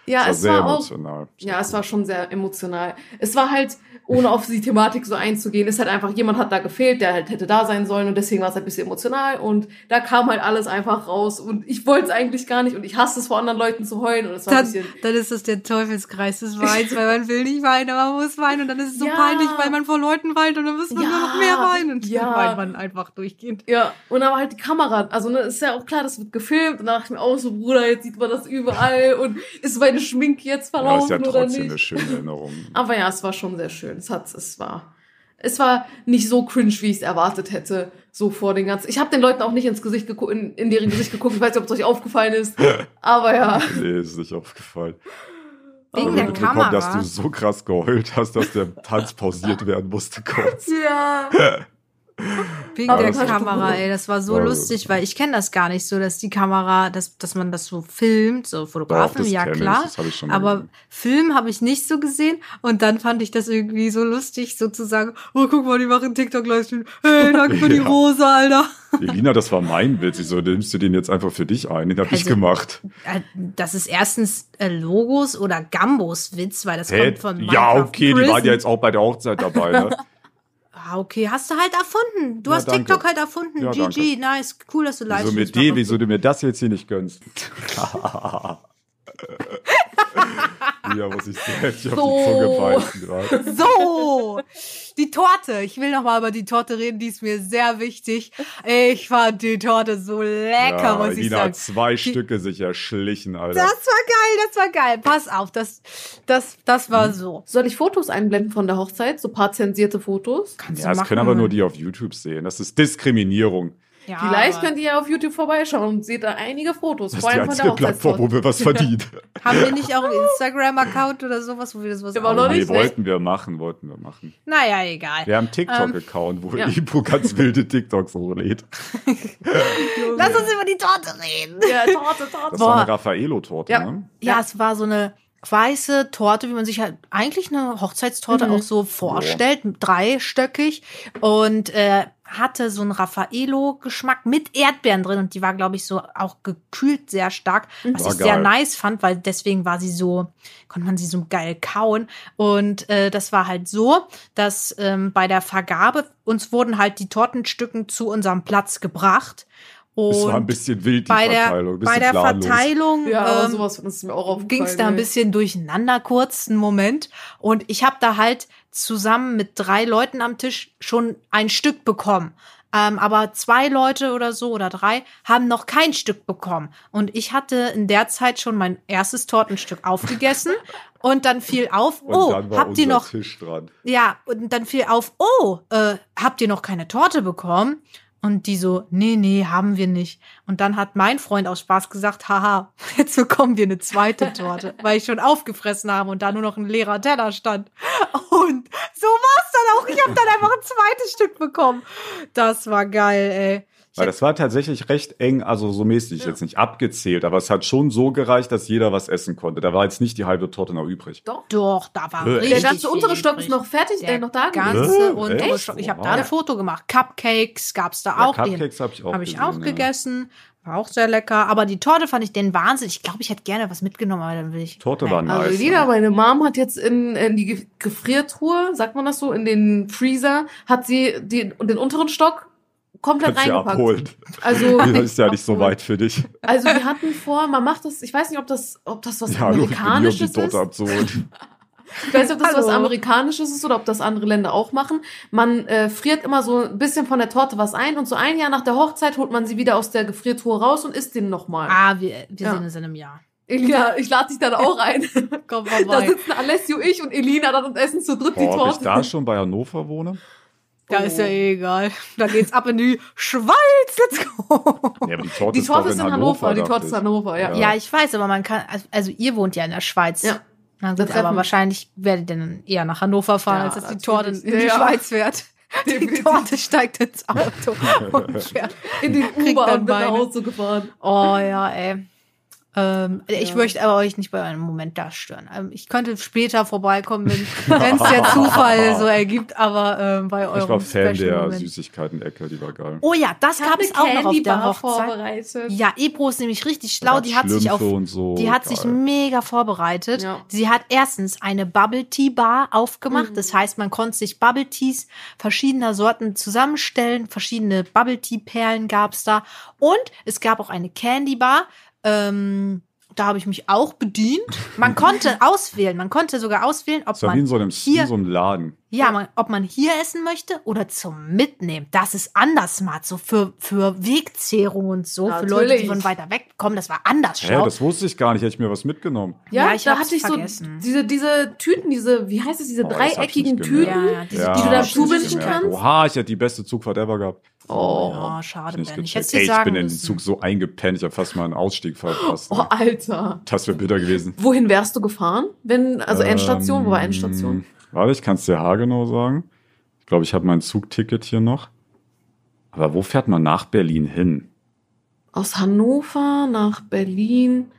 S3: Ja,
S1: das war
S3: es
S1: sehr
S3: war auch,
S1: emotional.
S3: ja, es war schon sehr emotional. Es war halt, ohne auf die Thematik so einzugehen, ist halt einfach, jemand hat da gefehlt, der halt hätte da sein sollen und deswegen war es halt ein bisschen emotional und da kam halt alles einfach raus und ich wollte es eigentlich gar nicht und ich hasse es vor anderen Leuten zu heulen und es war ein
S2: Dann,
S3: bisschen,
S2: dann ist das der Teufelskreis des Weins, weil man will nicht weinen, aber man muss weinen und dann ist es so
S3: Ja.
S2: peinlich, weil man vor Leuten weint und dann muss man
S3: Ja.
S2: nur noch mehr weinen und
S3: Ja.
S2: dann weint man einfach durchgehend.
S3: Ja, und aber halt die Kamera, also ne, ist ja auch klar, das wird gefilmt und da dachte ich mir auch so, Bruder, jetzt sieht man das überall und ist meine Schminke jetzt
S1: Ja, ist
S3: verlaufen
S1: ja
S3: oder
S1: trotzdem eine
S3: nicht?
S1: schöne Erinnerung.
S3: Aber ja, es war schon sehr schön. Es hat, es war, es war nicht so cringe, wie ich es erwartet hätte, so vor den ganzen. Ich habe den Leuten auch nicht ins Gesicht geguckt, in, in deren Gesicht geguckt. Ich weiß nicht, ob es euch aufgefallen ist, aber ja.
S1: Nee, ist nicht aufgefallen.
S2: Wegen
S1: Aber
S2: der
S1: mitbekommen,
S2: Kamera.
S1: dass du so krass geheult hast, dass der Tanz pausiert werden musste kurz.
S3: Ja.
S2: Wegen
S3: Aber
S2: der Kamera, ey, das war so
S1: Ja,
S2: lustig, weil ich kenne das gar nicht so, dass die Kamera, dass, dass man das so filmt, so
S1: Doch,
S2: Fotografen,
S1: das
S2: ja
S1: ich,
S2: klar.
S1: ich
S2: aber
S1: gesehen.
S2: Film habe ich nicht so gesehen und dann fand ich das irgendwie so lustig, sozusagen, oh, guck mal, die machen TikTok-Livestream, hey, danke für die
S1: Ja.
S2: Rose, Alter.
S1: Elina, das war mein Witz. Wieso nimmst du den jetzt einfach für dich ein? Den hab ich
S2: Also,
S1: gemacht.
S2: Äh, Das ist erstens äh, Logos oder Gambos Witz, weil das
S1: Hä?
S2: kommt von
S1: Ja,
S2: Minecraft
S1: okay, die
S2: Prison.
S1: waren ja jetzt auch bei der Hochzeit dabei, ne?
S2: Ah, okay, hast du halt erfunden. Du
S1: Ja,
S2: hast
S1: danke.
S2: TikTok halt erfunden.
S1: Ja,
S2: GG, nice, cool, dass du live
S1: Wieso mit dir, wieso du mir das jetzt hier nicht gönnst? ja, muss ich dir echt auf
S3: So.
S1: die Zunge beißen gerade.
S2: So, die Torte. Ich will noch mal über die Torte reden, die ist mir sehr wichtig. Ich fand die Torte so lecker,
S1: Ja,
S2: muss ich sagen.
S1: hat zwei Stücke sich erschlichen, Alter.
S2: Das war geil, das war geil. Pass auf, das, das, das war so.
S3: Soll ich Fotos einblenden von der Hochzeit? So ein paar zensierte Fotos?
S2: Kannst
S1: ja, das können aber nur die auf YouTube sehen. Das ist Diskriminierung.
S2: Ja,
S3: Vielleicht könnt ihr ja auf YouTube vorbeischauen und seht da einige Fotos.
S1: Das ist
S3: vor
S1: die
S3: allem von der
S1: einzige Plattform, wo wir was verdienen.
S2: Haben wir nicht auch einen Instagram-Account oder sowas, wo wir das was
S3: noch
S2: auch-
S3: nicht
S1: nee, wollten wir machen, wollten wir machen.
S2: Naja, egal.
S1: Wir haben einen TikTok-Account, wo
S3: ja.
S1: Ibu ganz wilde TikToks hochlädt.
S2: Lass uns über die Torte reden.
S3: Ja, Torte, Torte.
S1: Das
S2: Boah.
S1: war eine Raffaello-Torte,
S3: Ja.
S1: ne?
S2: Ja, es war so eine weiße Torte, wie man sich halt eigentlich eine Hochzeitstorte
S3: Mhm.
S2: auch so vorstellt, dreistöckig und äh, hatte so einen Raffaello-Geschmack mit Erdbeeren drin und die war, glaube ich, so auch gekühlt sehr stark, was
S1: War
S2: ich sehr
S1: geil.
S2: nice fand, weil deswegen war sie so, konnte man sie so geil kauen und äh, das war halt so, dass ähm, bei der Vergabe uns wurden halt die Tortenstücken zu unserem Platz gebracht und
S1: Es war ein bisschen wild, die
S2: bei der,
S1: Verteilung.
S2: bei der
S1: planlos.
S2: Verteilung
S3: Ja,
S2: ähm,
S3: sowas das ist mir auch aufgefallen.
S2: ging es da ein bisschen durcheinander kurz, einen Moment. Und ich habe da halt zusammen mit drei Leuten am Tisch schon ein Stück bekommen. Ähm, aber zwei Leute oder so oder drei haben noch kein Stück bekommen. Und ich hatte in der Zeit schon mein erstes Tortenstück aufgegessen. Und dann fiel auf, oh, habt ihr noch,
S1: Tisch dran.
S2: ja, und dann fiel auf, oh, äh, habt ihr noch keine Torte bekommen? Und die so, nee, nee, haben wir nicht. Und dann hat mein Freund aus Spaß gesagt, haha, jetzt bekommen wir eine zweite Torte, weil ich schon aufgefressen habe und da nur noch ein leerer Teller stand. Und so war's dann auch. Ich habe dann einfach ein zweites Stück bekommen. Das war geil, ey.
S1: Weil das war tatsächlich recht eng, also so mäßig jetzt nicht abgezählt, aber es hat schon so gereicht, dass jeder was essen konnte. Da war jetzt nicht die halbe Torte noch übrig.
S3: Doch.
S2: Doch, da war
S1: Äh,
S2: richtig
S3: Der ganze untere Stock ist noch fertig,
S2: Der
S3: äh, noch da
S2: ganze
S1: Äh,
S2: untere
S1: echt?
S2: Stock. Ich habe
S1: Wow.
S2: da ein Foto gemacht. Cupcakes gab's da
S1: Ja,
S2: auch.
S1: Cupcakes habe ich auch
S2: Habe ich
S1: gesehen,
S2: auch
S1: ja.
S2: gegessen. War auch sehr lecker. Aber die Torte fand ich den Wahnsinn. Ich glaube, ich hätte gerne was mitgenommen, aber dann will ich.
S1: Torte
S2: Nee.
S1: war nice.
S3: Also Lina, meine Mom hat jetzt in, in die Ge- Gefriertruhe, sagt man das so, in den Freezer, hat sie die, den unteren Stock komplett
S1: Kannst
S3: reingepackt.
S1: abholen.
S3: Also,
S1: Das ist ja nicht so weit für dich.
S3: Also wir hatten vor, man macht das, ich weiß nicht, ob das, ob das was
S1: Ja, hallo, ich bin hier, um die
S3: Amerikanisches
S1: Torte
S3: ist.
S1: abzuholen.
S3: Ich weiß nicht, ob das was
S2: Hallo.
S3: Amerikanisches ist oder ob das andere Länder auch machen. Man äh, friert immer so ein bisschen von der Torte was ein und so ein Jahr nach der Hochzeit holt man sie wieder aus der Gefriertruhe raus und isst den nochmal.
S2: Ah, wir, wir
S3: Ja.
S2: sehen uns in einem Jahr.
S3: Ja, ich lade dich dann auch ein.
S2: Komm
S3: da
S2: vorbei.
S3: sitzen Alessio, ich und Elina dann und essen zu dritt die
S1: Boah, ob ich
S3: Torte.
S1: da schon bei Hannover wohne?
S2: Da ist ja eh egal. Da geht's ab in die Schweiz. Let's go.
S1: Ja, aber die Torte
S3: Die
S1: ist
S3: Torte ist in Hannover, die
S1: dachte
S3: Torte ist in
S1: ich.
S3: Hannover, ja.
S2: Ja, ich weiß, aber man kann, also ihr wohnt ja in der Schweiz.
S3: Ja.
S2: Na gut, aber wahrscheinlich werdet ihr dann eher nach Hannover fahren,
S3: Ja,
S2: als dass die Torte in die. Schweiz fährt. Die. Torte steigt ins Auto und fährt.
S3: In den
S2: dann
S3: mit nach. Hause gefahren.
S2: Oh ja, ey. Ähm, Ich
S3: Ja.
S2: möchte aber euch nicht bei einem Moment da stören. Ähm, Ich könnte später vorbeikommen, wenn es der Zufall so ergibt, aber ähm, bei eurem
S1: Ich war Fan der. Süßigkeiten-Ecke, die war geil.
S2: Oh ja, das gab es auch noch auf der Hochzeit.
S3: vorbereitet.
S2: Ja, Ebro ist nämlich richtig schlau. Die hat sich auf,
S1: so,
S2: die hat
S1: geil.
S2: sich mega vorbereitet.
S3: Ja.
S2: Sie hat erstens eine Bubble Tea Bar aufgemacht.
S3: Mhm.
S2: Das heißt, man konnte sich Bubble Teas verschiedener Sorten zusammenstellen. Verschiedene Bubble Tea Perlen gab's da. Und es gab auch eine Candy Bar. Ähm, da habe ich mich auch bedient. Man konnte auswählen. Man konnte sogar auswählen, ob man
S1: so einem,
S2: hier
S1: in so einem Laden.
S2: ja, man, ob man hier essen möchte oder zum Mitnehmen. Das ist anders, Mart. So für, für Wegzehrung und so. Für Leute, die
S3: Natürlich.
S2: von weiter weg kommen. Das war anders schlau.
S1: das wusste ich gar nicht. Hätte ich mir was mitgenommen.
S3: Ja,
S2: Ja, ich
S3: da hatte ich
S2: vergessen.
S3: so diese, diese Tüten, diese, wie heißt es, diese
S1: Oh,
S3: dreieckigen Tüten.
S2: Ja, ja, diese,
S1: ja,
S3: die du da zubinden kannst?
S1: Oha, ich hätte die beste Zugfahrt ever gehabt.
S3: Oh,
S2: Ja, schade,
S1: Nicht
S2: Ben. Ich hätte
S1: Ey, ich
S2: sagen
S1: bin in den
S2: müssen.
S1: Zug so eingepennt, ich habe fast mal einen Ausstieg verpasst.
S3: oh, Alter.
S1: Das wäre bitter gewesen.
S3: Wohin wärst du gefahren? Wenn, also Endstation, wo war Endstation?
S1: Ähm, Warte, ich kann es dir haargenau sagen. Ich glaube, ich habe mein Zugticket hier noch. Aber wo fährt man nach Berlin hin?
S3: Aus Hannover nach Berlin.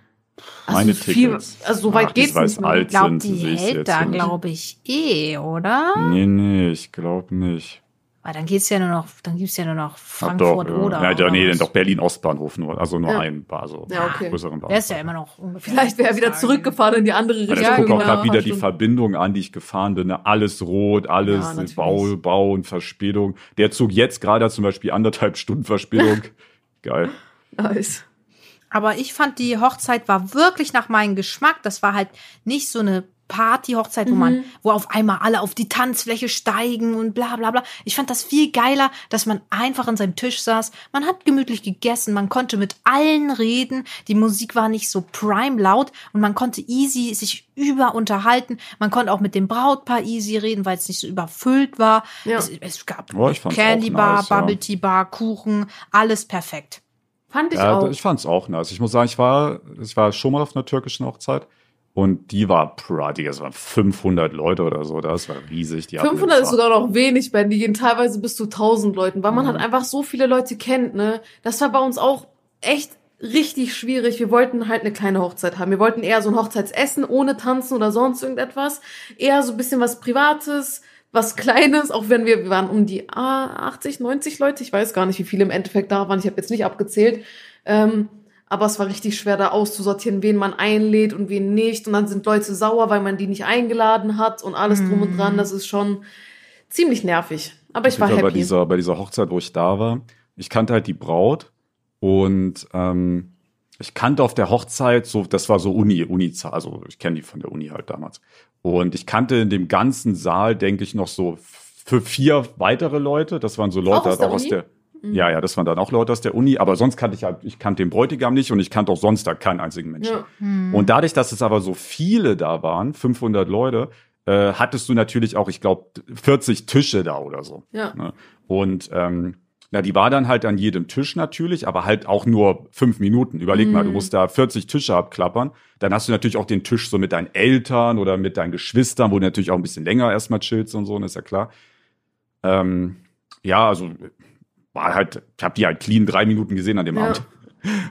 S3: Also
S1: Meine
S3: viel,
S1: Tickets.
S3: also so weit
S1: Ach,
S3: geht's nicht mehr.
S1: alt
S2: Ich glaube, die hält da, glaube ich, eh, oder?
S1: Nee, nee, ich glaube nicht.
S2: Weil dann geht's ja nur noch, dann gibt's ja nur noch Frankfurt
S1: doch,
S2: oder.
S1: Ja, ja,
S2: oder
S1: nee,
S2: was.
S1: dann doch Berlin Ostbahnhof nur, also nur
S3: Ja.
S1: ein Bar, also
S3: Ja, okay.
S1: größeren Bar.
S2: Der ist ja immer noch ungefähr.
S3: Vielleicht wäre er wieder zurückgefahren in die andere Richtung.
S1: ich
S2: Ja,
S1: gucke auch gerade wieder die. Verbindung an, die ich gefahren bin. Ne? Alles rot,
S3: Ja,
S1: alles
S3: natürlich.
S1: Bau, Bau und Verspätung. Der Zug jetzt gerade hat zum Beispiel anderthalb Stunden Verspätung. Geil.
S3: Nice.
S2: Aber ich fand, die Hochzeit war wirklich nach meinem Geschmack. Das war halt nicht so eine Party-Hochzeit, wo man, wo auf einmal alle auf die Tanzfläche steigen und bla bla bla. Ich fand das viel geiler, dass man einfach an seinem Tisch saß. Man hat gemütlich gegessen, man konnte mit allen reden. Die Musik war nicht so prime laut und man konnte easy sich über unterhalten. Man konnte auch mit dem Brautpaar easy reden, weil es nicht so überfüllt war.
S3: Ja.
S2: Es, es gab
S1: Oh,
S2: Candy Bar,
S1: nice, ja.
S2: Bubble Tea Bar, Kuchen, alles perfekt.
S3: Fand ich
S1: Ja,
S3: auch.
S1: ich fand's auch nice. Ich muss sagen, ich war, ich war schon mal auf einer türkischen Hochzeit und die war, pra, Digga, es waren 500 Leute oder so, das war riesig. Die hatten
S3: 500 ist sogar noch wenig, Ben. Die gehen teilweise bis zu 1000 Leuten, weil man
S1: Mhm.
S3: halt einfach so viele Leute kennt, ne? Das war bei uns auch echt richtig schwierig. Wir wollten halt eine kleine Hochzeit haben. Wir wollten eher so ein Hochzeitsessen ohne Tanzen oder sonst irgendetwas. Eher so ein bisschen was Privates, was Kleines, auch wenn wir, wir waren um die ah, 80, 90 Leute. Ich weiß gar nicht, wie viele im Endeffekt da waren. Ich habe jetzt nicht abgezählt. Ähm, aber es war richtig schwer, da auszusortieren, wen man einlädt und wen nicht. Und dann sind Leute sauer, weil man die nicht eingeladen hat und alles drum und dran. Das ist schon ziemlich nervig. Aber ich war
S1: Bei
S3: happy.
S1: dieser, bei dieser Hochzeit, wo ich da war, ich kannte halt die Braut und ähm, ich kannte auf der Hochzeit so, das war so Uni, Uni, also ich kenne die von der Uni halt damals. Und ich kannte in dem ganzen Saal, denke ich, noch so für vier weitere Leute. Das waren so Leute
S3: Auch aus
S1: halt
S3: der
S1: auch aus
S3: Uni?
S1: Der. Ja, ja, das waren dann auch Leute aus der Uni, aber sonst kannte ich halt, ich kannte den Bräutigam nicht und ich kannte auch sonst da keinen einzigen Menschen.
S3: Ja.
S1: Und dadurch, dass es aber so viele da waren, 500 Leute, äh, hattest du natürlich auch, ich glaube, 40 Tische da oder so.
S3: Ja.
S1: Ne? Und ähm, na, die war dann halt an jedem Tisch natürlich, aber halt auch nur fünf Minuten. Überleg mal, du musst da 40 Tische abklappern. Dann hast du natürlich auch den Tisch so mit deinen Eltern oder mit deinen Geschwistern, wo du natürlich auch ein bisschen länger erstmal chillst und so, das ist ja klar. Ähm, ja, also war halt, ich habe die halt clean drei Minuten gesehen an dem
S3: Ja.
S1: Abend.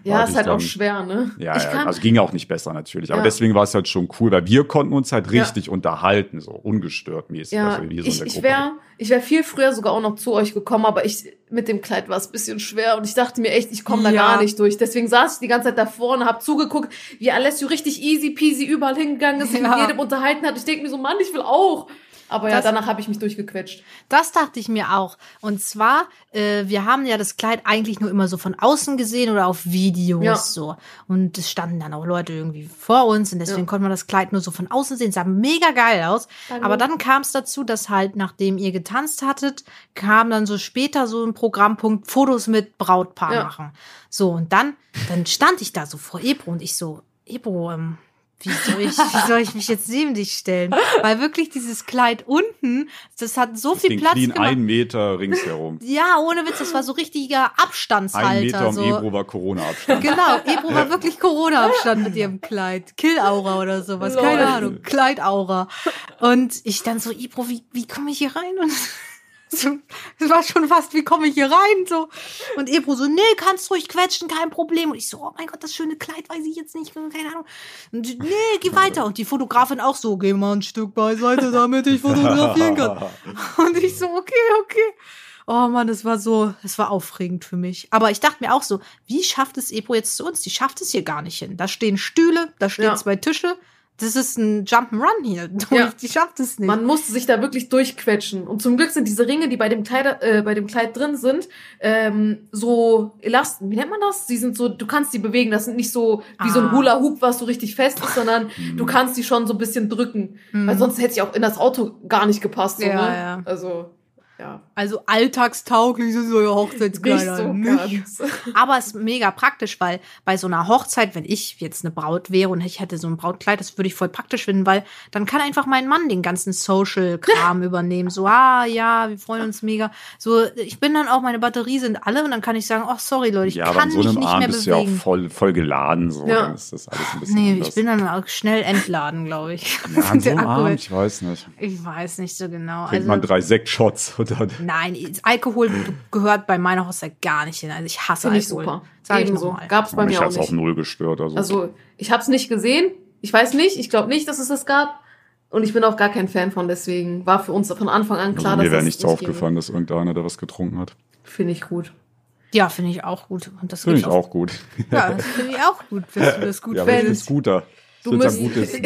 S3: Ja, ist halt auch
S1: dann-
S3: schwer, ne?
S1: Ja, ja also ging auch nicht besser natürlich. Aber
S3: Ja.
S1: deswegen war es halt schon cool, weil wir konnten uns halt
S3: Ja.
S1: richtig unterhalten, so ungestört mäßig.
S3: ja,
S1: also wie so
S3: ich, ich wäre ich wär viel früher sogar auch noch zu euch gekommen, aber ich mit dem Kleid war es ein bisschen schwer und ich dachte mir echt, ich komme da
S2: Ja.
S3: gar nicht durch. Deswegen saß ich die ganze Zeit da vorne, hab zugeguckt, wie Alessio richtig easy peasy überall hingegangen ist, sich
S2: Ja.
S3: mit jedem unterhalten hat. Ich denke mir so, Mann, ich will auch. Aber ja,
S2: Das-
S3: danach habe ich mich durchgequetscht.
S2: Das dachte ich mir auch. Und zwar, äh, wir haben ja das Kleid eigentlich nur immer so von außen gesehen oder auf Videos
S3: Ja.
S2: so. Und es standen dann auch Leute irgendwie vor uns und deswegen
S3: Ja.
S2: konnte man das Kleid nur so von außen sehen. Sah mega geil aus.
S3: Danke.
S2: Aber dann kam es dazu, dass halt, nachdem ihr getanzt hattet, kam dann so später so ein Programmpunkt Fotos mit Brautpaar
S3: Ja.
S2: machen. So, und dann, dann stand ich da so vor Ebro und ich so, Ebro, ähm, wie soll, ich, wie soll ich mich jetzt neben dich stellen? Weil wirklich dieses Kleid unten, das hat so
S1: Das
S2: viel
S1: ging
S2: Platz
S1: clean
S2: gemacht.
S1: einen Meter ringsherum.
S2: Ja, ohne Witz, das war so richtiger
S1: Ein
S2: Abstandshalter.
S1: Meter um
S2: so.
S1: Ebro war Corona-Abstand.
S2: Genau, Ebro war wirklich Corona-Abstand mit ihrem Kleid. Kill-Aura oder sowas,
S3: Lol.
S2: keine Ahnung. Kleid-Aura. Und ich dann so, Ebro, wie, wie komme ich hier rein? Und es war schon fast, wie komme ich hier rein? So. Und Ebro so, nee, kannst ruhig quetschen, kein Problem. Und ich so, oh mein Gott, das schöne Kleid weiß ich jetzt nicht, keine Ahnung. Und die, nee, geh weiter. Und die Fotografin auch so, geh mal ein Stück beiseite, damit ich fotografieren kann. Und ich so, okay, okay. Oh Mann, das war so, das war aufregend für mich. Aber ich dachte mir auch so, wie schafft es Epo jetzt zu uns? Die schafft es hier gar nicht hin. Da stehen Stühle, da stehen
S3: Ja.
S2: zwei Tische. Das ist ein Jump'n'Run hier.
S3: Ja.
S2: Die schafft es nicht.
S3: Man musste sich da wirklich durchquetschen. Und zum Glück sind diese Ringe, die bei dem Kleid, äh, bei dem Kleid drin sind, ähm, so Elasten. Wie nennt man das? Die sind so, du kannst die bewegen. Das sind nicht so wie so ein
S2: Ah.
S3: Hula Hoop, was so richtig fest ist, sondern du kannst die schon so ein bisschen drücken. Weil sonst hätte sie auch in das Auto gar nicht gepasst. So,
S2: Mhm. Ja,
S3: ne?
S2: ja.
S3: Also, ja.
S2: Also alltagstauglich sind so
S3: Nicht
S2: Hochzeitskleider.
S3: so
S2: nicht.
S3: ganz.
S2: Aber es ist mega praktisch, weil bei so einer Hochzeit, wenn ich jetzt eine Braut wäre und ich hätte so ein Brautkleid, das würde ich voll praktisch finden, weil dann kann einfach mein Mann den ganzen Social-Kram übernehmen. So, ah, ja, wir freuen uns mega. So, ich bin dann auch, meine Batterie sind alle und dann kann ich sagen, oh, sorry, Leute, ich
S1: ja, aber
S2: kann
S1: an so
S2: mich
S1: einem
S2: nicht
S1: Abend
S2: mehr
S1: bist du ja auch
S2: bewegen.
S1: voll, voll geladen. So.
S3: Ja.
S1: Dann ist das alles ein bisschen
S2: Nee,
S1: anders.
S2: ich bin dann auch schnell entladen, glaube ich.
S1: ja, an so einem Abend, ich weiß nicht.
S2: Ich weiß nicht so genau.
S1: Trinkt
S2: Also,
S1: man drei Sektshots dann
S2: nein, Alkohol gehört bei meiner Hochzeit gar nicht hin. Also ich hasse
S3: Finde ich
S2: Alkohol.
S3: super.
S2: Sag ich
S3: Ebenso.
S2: nochmal.
S3: Gab's bei
S1: mich
S3: mir auch nicht.
S1: null gestört. Also,
S3: Also, ich habe es nicht gesehen. Ich weiß nicht. Ich glaube nicht, dass es das gab. Und ich bin auch gar kein Fan von. Deswegen war für uns von Anfang an klar,
S1: also mir
S3: dass
S1: wäre
S3: es
S1: nichts
S3: nicht
S1: aufgefallen, dass irgendeiner da was getrunken hat.
S3: Finde ich gut.
S2: Ja, finde ich auch gut. Und das
S1: Finde ich auch gut.
S2: Ja, das finde ich auch gut, wenn du das gut
S1: Ja, ich
S2: fändest.
S1: find's guter. Ich
S3: Du
S1: am
S3: musst-.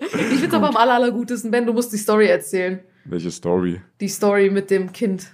S3: Ich finde aber am aller, allergutesten, Ben, du musst die Story erzählen.
S1: Welche Story?
S3: Die Story mit dem Kind.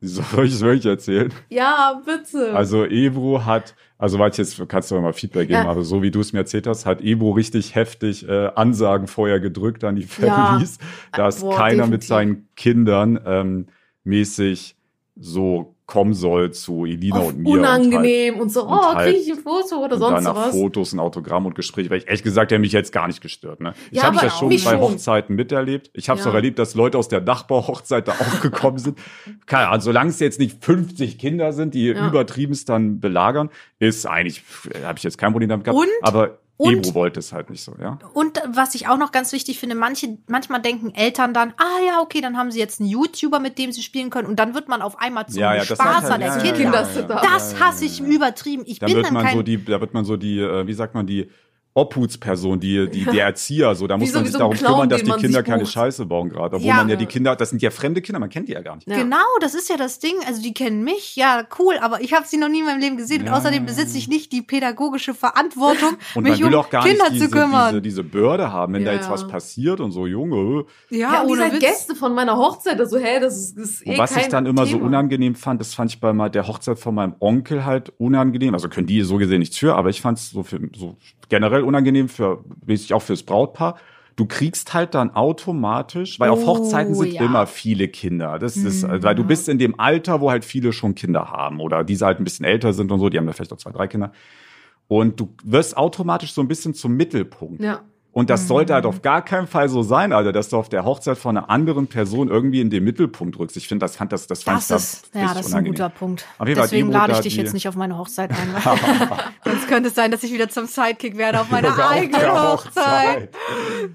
S1: Soll ich, soll ich erzählen?
S3: Ja, bitte.
S1: Also Ebro hat, also weil ich jetzt kannst du mal Feedback geben,
S3: Ja.
S1: aber so wie du es mir erzählt hast, hat Ebro richtig heftig äh, Ansagen vorher gedrückt an die
S3: Ja.
S1: Families, dass
S3: Boah,
S1: keiner mit
S3: definitiv.
S1: seinen Kindern ähm, mäßig so kommen soll zu Elina
S3: Auf
S1: und mir. Und halt,
S3: unangenehm und, so,
S1: und
S3: oh,
S1: halt-
S3: krieg ich ein Foto oder
S1: und
S3: sonst
S1: danach
S3: was.
S1: Fotos, ein Autogramm und Gespräche. Weil ich ehrlich gesagt, der hat mich jetzt gar nicht gestört. Ne? Ich
S3: Ja,
S1: habe das schon bei
S3: schon.
S1: Hochzeiten miterlebt. Ich habe es
S3: Ja.
S1: auch erlebt, dass Leute aus der Nachbarhochzeit da auch gekommen sind. Keine Ahnung, solange es jetzt nicht 50 Kinder sind, die
S3: Ja.
S1: übertriebenst dann belagern, ist eigentlich, habe ich jetzt kein Problem damit gehabt.
S2: Und-
S1: aber
S2: und-
S1: Ebro wollte es halt nicht so, ja.
S2: Und was ich auch noch ganz wichtig finde, manche, manchmal denken Eltern dann, ah ja, okay, dann haben sie jetzt einen YouTuber, mit dem sie spielen können. Und dann wird man auf einmal zum
S1: Ja, ja,
S2: Spaßer
S1: halt-
S2: der
S1: ja, ja,
S2: Kinder.
S3: Kindersitter.
S2: Das hasse ich übertrieben. Ich
S1: Da
S2: bin
S1: wird
S2: dann
S1: man
S2: kein
S1: so die, da wird man so die, äh, wie sagt man, die Obhutsperson, die, die, der Erzieher, so, da muss
S3: so-
S1: man sich
S3: so
S1: darum
S3: Clown,
S1: kümmern, dass die Kinder keine. Scheiße bauen gerade. Obwohl
S2: Ja.
S1: man ja die Kinder, das sind ja fremde Kinder, man kennt die ja gar nicht.
S3: Ja.
S2: Genau, das ist ja das Ding. Also die kennen mich, ja, cool, aber ich habe sie noch nie in meinem Leben gesehen.
S1: Ja,
S2: und außerdem besitze ich nicht die pädagogische Verantwortung,
S1: Und
S2: mich
S1: man will
S2: um
S1: auch gar
S2: Kinder
S1: nicht diese,
S2: zu kümmern.
S1: diese, diese Bürde haben, wenn da jetzt was passiert und so, Junge.
S3: Ja, und
S2: ohne
S3: diese
S2: Witz.
S3: Gäste von meiner Hochzeit, also, hä, das ist, ist eh
S1: Und was
S3: kein
S1: ich dann immer so
S3: Thema.
S1: unangenehm fand, das fand ich bei mal der Hochzeit von meinem Onkel halt unangenehm. Also können die so gesehen nichts für, aber ich fand es so, für, so generell unangenehm für, mäßig auch fürs Brautpaar. Du kriegst halt dann automatisch, weil auf
S2: Oh,
S1: Hochzeiten sind
S2: ja. Mhm.
S1: immer viele Kinder. Das ist, weil du bist in dem Alter, wo halt viele schon Kinder haben oder diese halt ein bisschen älter sind und so, die haben ja vielleicht auch zwei, drei Kinder. Und du wirst automatisch so ein bisschen zum Mittelpunkt.
S3: Ja.
S1: Und das sollte halt auf gar keinen Fall so sein, Alter, dass du auf der Hochzeit von einer anderen Person irgendwie in den Mittelpunkt rückst. Ich finde, das fand das, das fand
S2: Das
S1: ich da
S2: ist, ja,
S1: richtig
S2: das ist ein
S1: unangenehm.
S2: guter Punkt.
S1: Auf jeden Fall,
S2: Deswegen lade ich
S1: da
S2: dich jetzt nicht auf meine Hochzeit ein. Sonst könnte es sein, dass ich wieder zum Sidekick werde auf meiner eigenen
S1: der
S2: Hochzeit.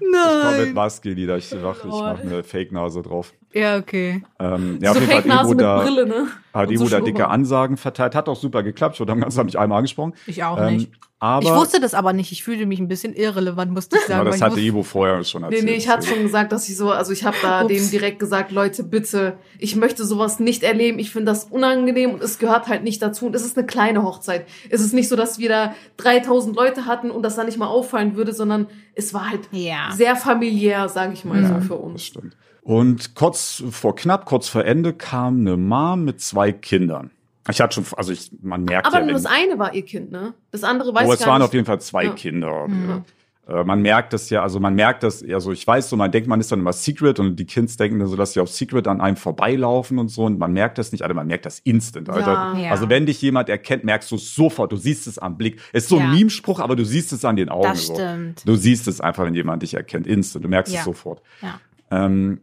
S1: Ich komme mit
S2: Nein.
S1: Maske, Lieder. Ich mach, ich mach eine Fake-Nase drauf.
S2: Ja, okay.
S1: Ähm, ja,
S3: so
S1: auf jeden Fall hat
S3: mit
S1: da,
S3: Brille, ne?
S1: hat Ebro
S3: so
S1: da dicke. Ansagen verteilt. Hat auch super geklappt. Ich wurde am ganzen Tag mich einmal angesprochen.
S2: Ich auch
S1: Ähm,
S2: nicht.
S1: aber
S2: Ich wusste das aber nicht. Ich fühlte mich ein bisschen irrelevant, musste ich sagen.
S1: ja,
S2: weil
S1: das
S2: ich
S1: hatte Ebro vorher schon
S3: Nee,
S1: erzählt.
S3: nee, ich hatte schon gesagt, dass ich so, also ich habe da
S2: Ups.
S3: denen direkt gesagt, Leute, bitte, ich möchte sowas nicht erleben, ich finde das unangenehm und es gehört halt nicht dazu und es ist eine kleine Hochzeit. Es ist nicht so, dass wir da 3000 Leute hatten und das dann nicht mal auffallen würde, sondern es war halt
S2: Ja.
S3: sehr familiär, sage ich mal so für
S1: Das
S3: uns.
S1: stimmt. Und kurz vor knapp, kurz vor Ende kam eine Mom mit zwei Kindern. Ich hatte schon, also ich, man merkt
S3: Aber
S1: ja,
S3: nur das eine war ihr Kind, ne? Das andere weiß
S1: oh,
S3: ich
S1: es
S3: gar
S1: waren
S3: nicht.
S1: auf jeden Fall zwei
S3: Ja.
S1: Kinder.
S2: Mhm.
S1: Äh, man merkt das ja, also man merkt das, also ich weiß so, man denkt, man ist dann immer Secret und die Kids denken dann so, dass sie auf Secret an einem vorbeilaufen und so und man merkt das nicht, also man merkt das instant, Alter.
S3: Ja.
S2: Ja.
S1: Also wenn dich jemand erkennt, merkst du es sofort, du siehst es am Blick. Es ist so ein
S2: Ja.
S1: Meme-Spruch, aber du siehst es an den Augen.
S2: Das
S1: so.
S2: stimmt.
S1: Du siehst es einfach, wenn jemand dich erkennt, instant, du merkst
S2: Ja.
S1: es sofort.
S2: Ja.
S1: Ähm,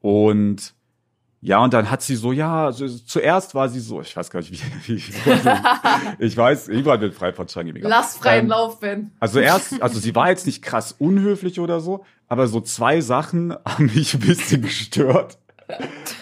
S1: und ja, und dann hat sie so, ja, also zuerst war sie so, ich weiß gar nicht, wie, wie ich weiß, irgendwann wird frei von Changi mega.
S3: Lass freien
S1: Ähm,
S3: Lauf, Ben.
S1: Also erst, also sie war jetzt nicht krass unhöflich oder so, aber so zwei Sachen haben mich ein bisschen gestört.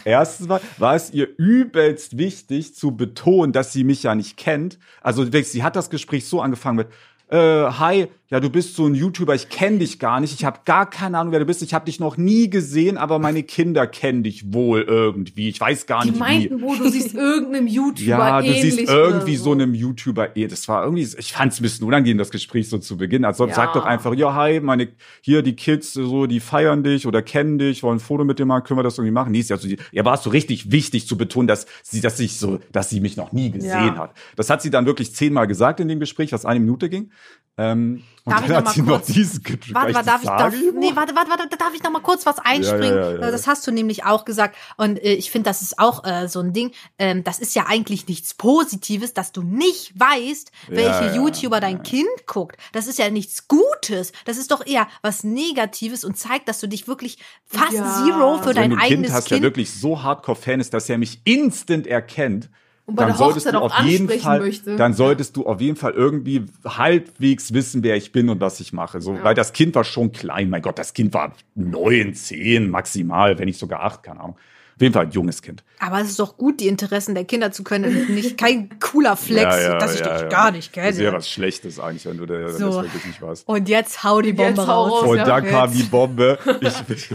S1: Erstens war, war es ihr übelst wichtig zu betonen, dass sie mich ja nicht kennt. Also sie hat das Gespräch so angefangen mit, äh, hi, ja, du bist so ein YouTuber, ich kenne dich gar nicht, ich habe gar keine Ahnung, wer du bist, ich habe dich noch nie gesehen, aber meine Kinder kennen dich wohl irgendwie, ich weiß gar
S3: Die
S1: nicht wie.
S3: meinten, wo du siehst irgendeinem YouTuber
S1: Ja, du siehst irgendwie so einem YouTuber, eh, das war irgendwie, ich fand es ein bisschen unangenehm, das Gespräch so zu Beginnen. Also
S3: Ja.
S1: sag doch einfach, ja, hi, meine, hier die Kids, so, die feiern dich oder kennen dich, wollen ein Foto mit dir machen, können wir das irgendwie machen? Nee, ist ja so, die- ja, war es so richtig wichtig zu betonen, dass sie, dass ich so, dass sie mich noch nie gesehen
S3: Ja.
S1: hat. Das hat sie dann wirklich zehnmal gesagt in dem Gespräch, was eine Minute ging. Ähm, und
S2: Darf ich
S1: dann
S2: noch
S1: hat
S2: mal
S1: sie noch
S2: kurz-
S1: diesen Ge-
S2: Warte, warte, darf ich,
S1: das
S2: darf, nee, warte, warte, warte, darf ich noch mal kurz was einspringen?
S1: Ja, ja, ja, ja.
S2: Das hast du nämlich auch gesagt. Und äh, ich finde, das ist auch äh, so ein Ding. Ähm, das ist ja eigentlich nichts Positives, dass du nicht weißt, welche
S1: ja,
S2: YouTuber dein Kind guckt. Das ist ja nichts Gutes. Das ist doch eher was Negatives und zeigt, dass du dich wirklich fast
S3: Ja.
S2: zero für
S1: Also
S2: dein
S1: wenn du ein Kind
S2: eigenes
S1: hast,
S2: Kind.
S1: der wirklich so Hardcore-Fan ist, dass er mich instant erkennt,
S3: Und bei
S1: dann
S3: der
S1: solltest
S3: Hochzeit
S1: du
S3: auch
S1: auf jeden
S3: ansprechen
S1: Fall,
S3: möchte.
S1: dann solltest du auf jeden Fall irgendwie halbwegs wissen, wer ich bin und was ich mache. So, weil das Kind war schon klein. Mein Gott, das Kind war neun, zehn maximal, wenn nicht sogar acht, keine Ahnung. Auf jeden Fall ein junges Kind.
S2: Aber es ist doch gut, die Interessen der Kinder zu können und nicht kein cooler Flex, dass ich dich gar nicht
S1: Das ist ja
S2: kenne.
S1: was Schlechtes eigentlich, wenn du der,
S2: So.
S1: das wirklich nicht weißt.
S2: Und jetzt hau die Bombe
S3: Jetzt
S2: raus.
S3: raus.
S1: Und
S3: ja,
S1: dann kam die Bombe. Ich,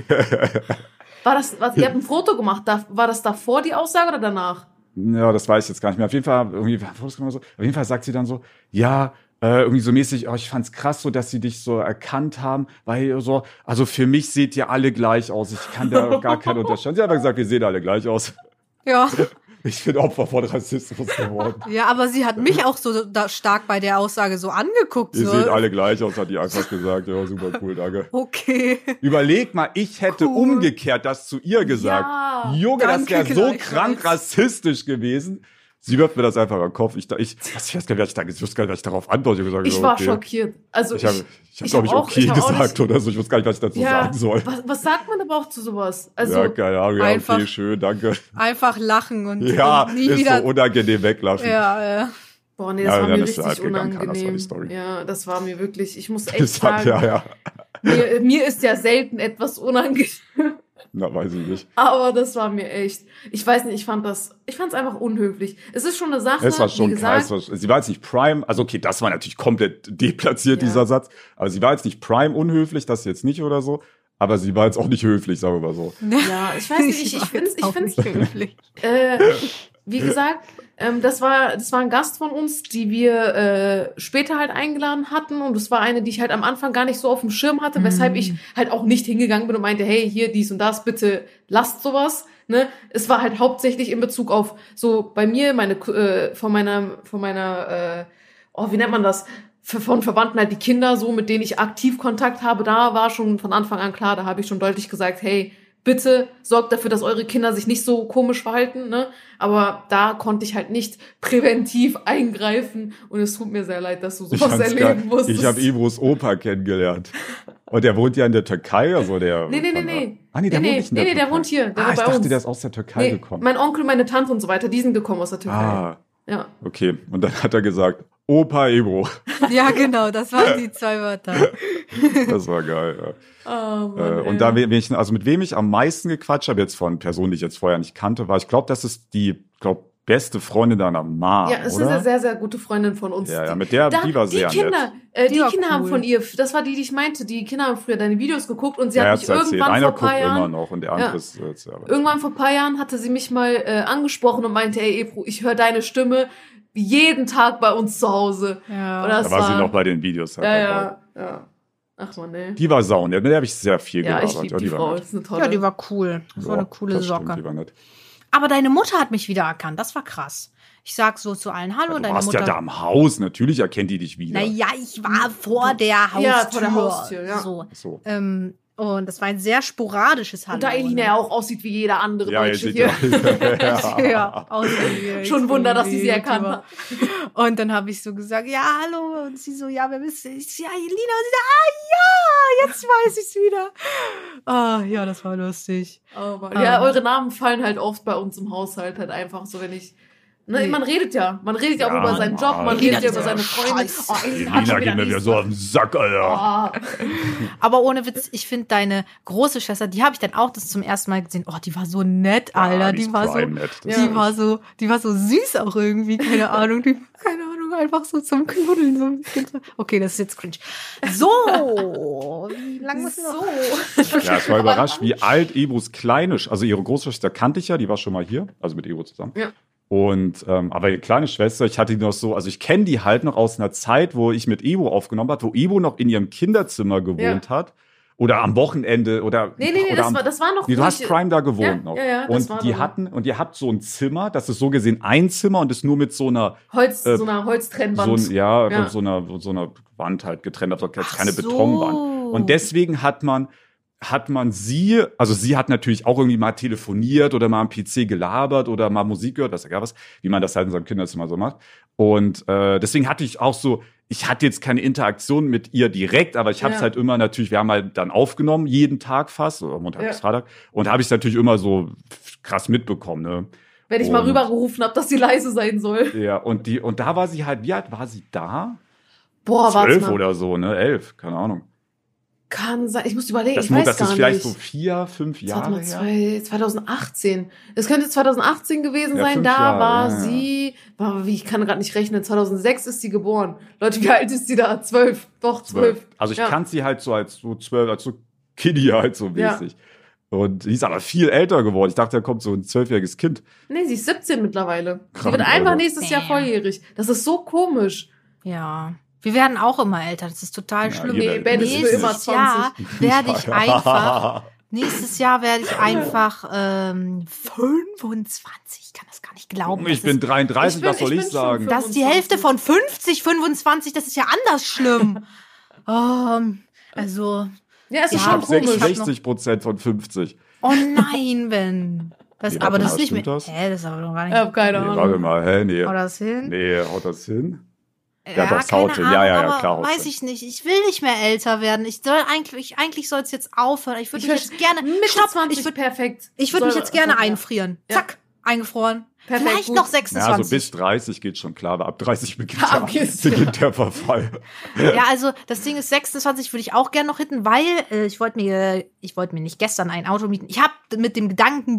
S3: War das, was, ihr habt ein Foto gemacht, da, war das davor die Aussage oder danach?
S1: Ja, das weiß ich jetzt gar nicht mehr. Auf jeden Fall, irgendwie. Auf jeden Fall sagt sie dann so, ja, äh, irgendwie so mäßig, oh, ich fand's krass so, dass sie dich so erkannt haben, weil so, also für mich seht ihr alle gleich aus. Ich kann da gar keinen Unterschied. Sie hat aber gesagt, wir sehen alle gleich aus.
S2: Ja.
S1: Ich bin Opfer von Rassismus geworden.
S2: Ja, aber sie hat mich auch so da stark bei der Aussage so angeguckt.
S1: Ihr
S2: So.
S1: seht alle gleich aus, hat die einfach gesagt. Ja, super cool, danke.
S2: Okay.
S1: Überleg mal, ich hätte
S2: Cool.
S1: umgekehrt das zu ihr gesagt.
S3: Ja,
S1: Junge, das wäre so krank rassistisch gewesen. Sie wirft mir das einfach am Kopf. Ich, ich, ich weiß gar nicht, was ich, da, ich wusste gar nicht, was ich darauf antworte. Ich, hab gesagt,
S3: Ich
S1: ja,
S3: war
S1: okay.
S3: schockiert. Also
S1: Ich habe,
S3: ich,
S1: hab,
S3: ich
S1: glaube ich,
S3: hab auch-
S1: okay
S3: ich hab
S1: gesagt oder so. Ich wusste gar nicht, was ich dazu
S3: ja,
S1: sagen soll.
S3: was, was sagt man aber auch zu sowas? Also
S1: ja, keine Ahnung, ja,
S2: einfach-
S1: okay, schön, danke.
S2: Einfach lachen und,
S1: Ja,
S2: und nie
S1: ist
S2: wieder.
S1: so unangenehm weglachen.
S2: ja, äh,
S3: Boah, nee, das
S1: Ja,
S3: war mir richtig
S1: halt gegangen, das war die
S3: unangenehm.
S1: Story.
S3: Ja, das war mir wirklich, ich muss echt
S1: Das hat,
S3: sagen,
S1: ja, ja.
S3: Mir, mir ist ja selten etwas unangenehm,
S1: Na, weiß ich nicht.
S3: aber das war mir echt, ich weiß nicht, ich fand das, ich fand es einfach unhöflich. Es ist schon eine Sache,
S1: Es war schon
S3: wie
S1: krass.
S3: gesagt,
S1: Sie war jetzt nicht Prime, also okay, das war natürlich komplett deplatziert,
S3: Ja.
S1: dieser Satz. Aber sie war jetzt nicht Prime unhöflich, das jetzt nicht oder so. Aber sie war jetzt auch nicht höflich, sagen wir mal so.
S3: ja, ich weiß nicht, ich, ich finde
S2: jetzt
S3: ich find's,
S2: nicht höflich.
S3: äh, wie gesagt, ähm, das war, das war ein Gast von uns, die wir äh, später halt eingeladen hatten und es war eine, die ich halt am Anfang gar nicht so auf dem Schirm hatte, weshalb ich halt auch nicht hingegangen bin und meinte, hey, hier dies und das, bitte lasst sowas. Ne? Es war halt hauptsächlich in Bezug auf so bei mir, meine äh, von meiner, von meiner, äh, oh, wie nennt man das? Von Verwandten halt die Kinder, so mit denen ich aktiv Kontakt habe, da war schon von Anfang an klar, da habe ich schon deutlich gesagt, hey, bitte sorgt dafür, dass eure Kinder sich nicht so komisch verhalten, ne? Aber da konnte ich halt nicht präventiv eingreifen und es tut mir sehr leid, dass du sowas erleben musstest.
S1: ich habe Ibros Opa kennengelernt. Und der wohnt ja in der Türkei, also der.
S3: Nee, nee, nee, nee.
S1: Ah, nee, der
S3: Nee,
S1: wohnt
S3: nee,
S1: nicht in der
S3: nee, nee, der wohnt hier, der
S1: ah,
S3: war
S1: ich
S3: bei
S1: dachte,
S3: uns.
S1: der ist aus der Türkei
S3: nee,
S1: gekommen.
S3: mein Onkel, meine Tante und so weiter, die sind gekommen aus der Türkei.
S1: ah,
S3: Ja.
S1: okay. Und dann hat er gesagt, Opa Ibro.
S2: Ja, genau, das waren die zwei Wörter.
S1: Das war geil, ja.
S3: Oh, Mann,
S1: Äh, und da, wen ich, also mit wem ich am meisten gequatscht habe, jetzt von Personen, die ich jetzt vorher nicht kannte, war, ich glaube, das ist die, glaub, beste Freundin deiner Mom,
S3: Ja, es ist
S1: oder?
S3: eine sehr, sehr gute Freundin von uns.
S1: Ja, ja,
S3: Die-
S1: mit der,
S3: da,
S1: die war sehr
S3: die Kinder,
S1: nett.
S3: Äh,
S2: Die
S3: die,
S2: war
S3: Kinder haben
S2: cool.
S3: von ihr, das war die, die ich meinte, die Kinder haben früher deine Videos geguckt und sie
S1: Ja, er
S3: hat mich
S1: erzählt.
S3: irgendwann
S1: Einer
S3: vor paar
S1: guckt immer
S3: Jahren,
S1: noch und der
S3: Ja.
S1: andere ist jetzt, ja.
S3: irgendwann vor ein paar Jahren hatte sie mich mal äh, angesprochen und meinte, ey Ebru, ich höre deine Stimme jeden Tag bei uns zu Hause.
S2: Ja.
S3: Und das
S1: Da war sie noch bei den Videos halt
S3: ja, ja, ja. Ach man, ey.
S1: Die war saun, mit der habe ich sehr viel
S3: Ja,
S1: gelabert.
S3: ich liebe
S1: Ja,
S3: die
S1: war
S3: Frau, ist eine tolle.
S2: ja, die war cool. Das war
S1: Ja,
S2: eine coole
S1: das stimmt,
S2: Socke.
S1: die war nett.
S2: Aber deine Mutter hat mich wiedererkannt. Das war krass. Ich sag so zu allen Hallo,
S1: Ja, du
S2: deine
S1: warst
S2: Mutter.
S1: ja da im Haus, natürlich erkennt die dich wieder.
S2: Naja, ich war vor der Haustür.
S3: Ja, vor der Haustür, ja.
S2: So.
S1: So.
S2: Ähm, und das war ein sehr sporadisches Hallo.
S3: und da Elina
S2: ne?
S3: ja auch aussieht wie jeder andere
S1: Ja, seht
S3: hier.
S1: ja.
S2: ja,
S3: Schon Wunder, dass sie sie erkannt hat.
S2: Und dann habe ich so gesagt, ja, hallo. Und sie so, ja, wer bist du? Ich so, ja, Elina. Und sie so, ah, ja, jetzt weiß ich's wieder. Ah, ja, das war lustig.
S3: Oh Mann.
S2: Ähm.
S3: Ja, eure Namen fallen halt oft bei uns im Haushalt halt einfach so, wenn ich. Ne,
S2: Nee.
S3: man redet ja. Man redet ja,
S1: Ja,
S3: auch über seinen Job, man redet ja über seine Freunde. Oh, Elina,
S1: geht mir wieder so auf den Sack, Alter.
S3: Ah.
S2: Aber ohne Witz, ich finde deine große Schwester, die habe ich dann auch das zum ersten Mal gesehen. Oh, die war so nett, Alter.
S1: Ja,
S2: die,
S1: ist
S2: war so,
S1: nett.
S2: Die
S1: ist-
S2: war so, die war so süß auch irgendwie. Keine Ahnung, die, keine Ahnung, einfach so zum Knuddeln. So. ein bisschen. Okay, das ist jetzt cringe. So, wie lange noch?
S3: So.
S1: Ja, ich war überrascht, wie alt Ebros kleine, Sch- also ihre Großschwester kannte ich ja, die war schon mal hier, also mit Ebro zusammen.
S3: Ja.
S1: Und ähm, aber ihre kleine Schwester, ich hatte die noch so, also ich kenne die halt noch aus einer Zeit, wo ich mit Ebo aufgenommen habe, wo Ebo noch in ihrem Kinderzimmer gewohnt hat oder am Wochenende oder
S3: Nee, nee, nee, das
S1: am,
S3: war, das war noch.
S1: Nee, du hast Prime da gewohnt
S3: Ja,
S1: noch.
S3: ja, ja, das
S1: und die hatten und ihr habt so ein Zimmer, das ist so gesehen ein Zimmer und ist nur mit so einer
S3: Holz,
S1: äh,
S3: so einer
S1: so
S3: Holztrennwand.
S1: ein, ja,
S3: Ja.
S1: so einer so einer Wand halt getrennt,
S2: Ach
S1: keine
S2: so.
S1: Betonwand. Und deswegen hat man hat man sie, also sie hat natürlich auch irgendwie mal telefoniert oder mal am PC gelabert oder mal Musik gehört, was egal was, wie man das halt in seinem Kinderzimmer so macht. Und äh, deswegen hatte ich auch so, ich hatte jetzt keine Interaktion mit ihr direkt, aber ich habe es
S3: Ja.
S1: halt immer natürlich, wir haben halt dann aufgenommen, jeden Tag fast, oder Montag
S3: Ja.
S1: bis Freitag, und habe ich natürlich immer so krass mitbekommen, ne?
S3: Wenn ich mal
S1: Und-
S3: rübergerufen habe, dass sie leise sein soll.
S1: Ja, und die, und da war sie halt, wie alt war sie da?
S3: Boah,
S1: Zwölf
S3: mal.
S1: oder so, ne? Elf, keine Ahnung.
S3: Kann sein. Ich muss überlegen,
S1: Das,
S3: ich weiß
S1: das
S3: gar
S1: ist vielleicht
S3: nicht.
S1: so vier, fünf Jahre
S3: mal, zwei, 2018. Es könnte 2018 gewesen
S1: Ja,
S3: sein. Da
S1: Jahre,
S3: war
S1: ja,
S3: sie, war, wie ich kann gerade nicht rechnen. 2006 ist sie geboren. Leute, wie alt ist sie da? Zwölf. Doch zwölf.
S1: Also ich
S3: Ja.
S1: kannte sie halt so als so zwölf, als so Kiddie halt so
S3: Ja.
S1: mäßig. Und die ist aber viel älter geworden. Ich dachte, da kommt so ein zwölfjähriges Kind.
S3: Nee, sie ist 17 mittlerweile. Sie
S1: Krank,
S3: wird einfach
S1: Alter.
S3: nächstes Jahr volljährig. Das ist so komisch.
S2: Ja. Wir werden auch immer älter. Das ist total
S1: Ja,
S2: schlimm.
S3: Nee. 20.
S2: Jahr werde ich einfach Nächstes Jahr werde ich einfach ähm, 25. Ich kann das gar nicht glauben.
S1: Ich bin
S2: ist,
S1: 33,
S3: Ich bin-
S1: was soll
S3: ich
S1: ich sagen?
S2: das ist die Hälfte von 50, 25. Das ist ja anders schlimm. Ähm, also,
S3: Ja, es ist
S2: Ja,
S1: Ich
S3: schon
S1: habe
S2: komisch.
S3: komisch.
S2: Ich hab
S1: 66 Prozent von 50.
S2: oh nein, Ben. Das,
S1: Ja,
S2: aber das ist nicht mehr.
S1: das?
S2: Hä, das ist aber noch gar
S3: Ich
S2: nicht.
S3: habe keine
S1: Nee,
S3: Ahnung.
S1: warte mal, hä? Nee.
S2: Haut das hin?
S1: Nee, haut das hin?
S2: Ja,
S1: Ja, doch, haut hin. Ja, ja, ja, klar,
S2: Weiß ich nicht. Ich will nicht mehr älter werden. Ich soll eigentlich, eigentlich soll es jetzt aufhören. Ich würde
S3: Ich
S2: mich jetzt gerne. Stopp,
S3: 20
S2: ich würde
S3: perfekt.
S2: ich würd mich jetzt gerne
S3: ja.
S2: einfrieren.
S3: Ja.
S2: Zack, eingefroren.
S3: Perfekt,
S2: Vielleicht
S3: gut.
S2: noch
S1: Ja,
S2: 26.
S1: also bis 30 geht schon klar, aber ab 30 beginnt,
S3: Ab
S1: der, beginnt der Verfall.
S2: Ja, also das Ding ist 26 würde ich auch gerne noch hitten, weil äh, ich wollte mir ich wollte mir nicht gestern ein Auto mieten. Ich habe mit dem Gedanken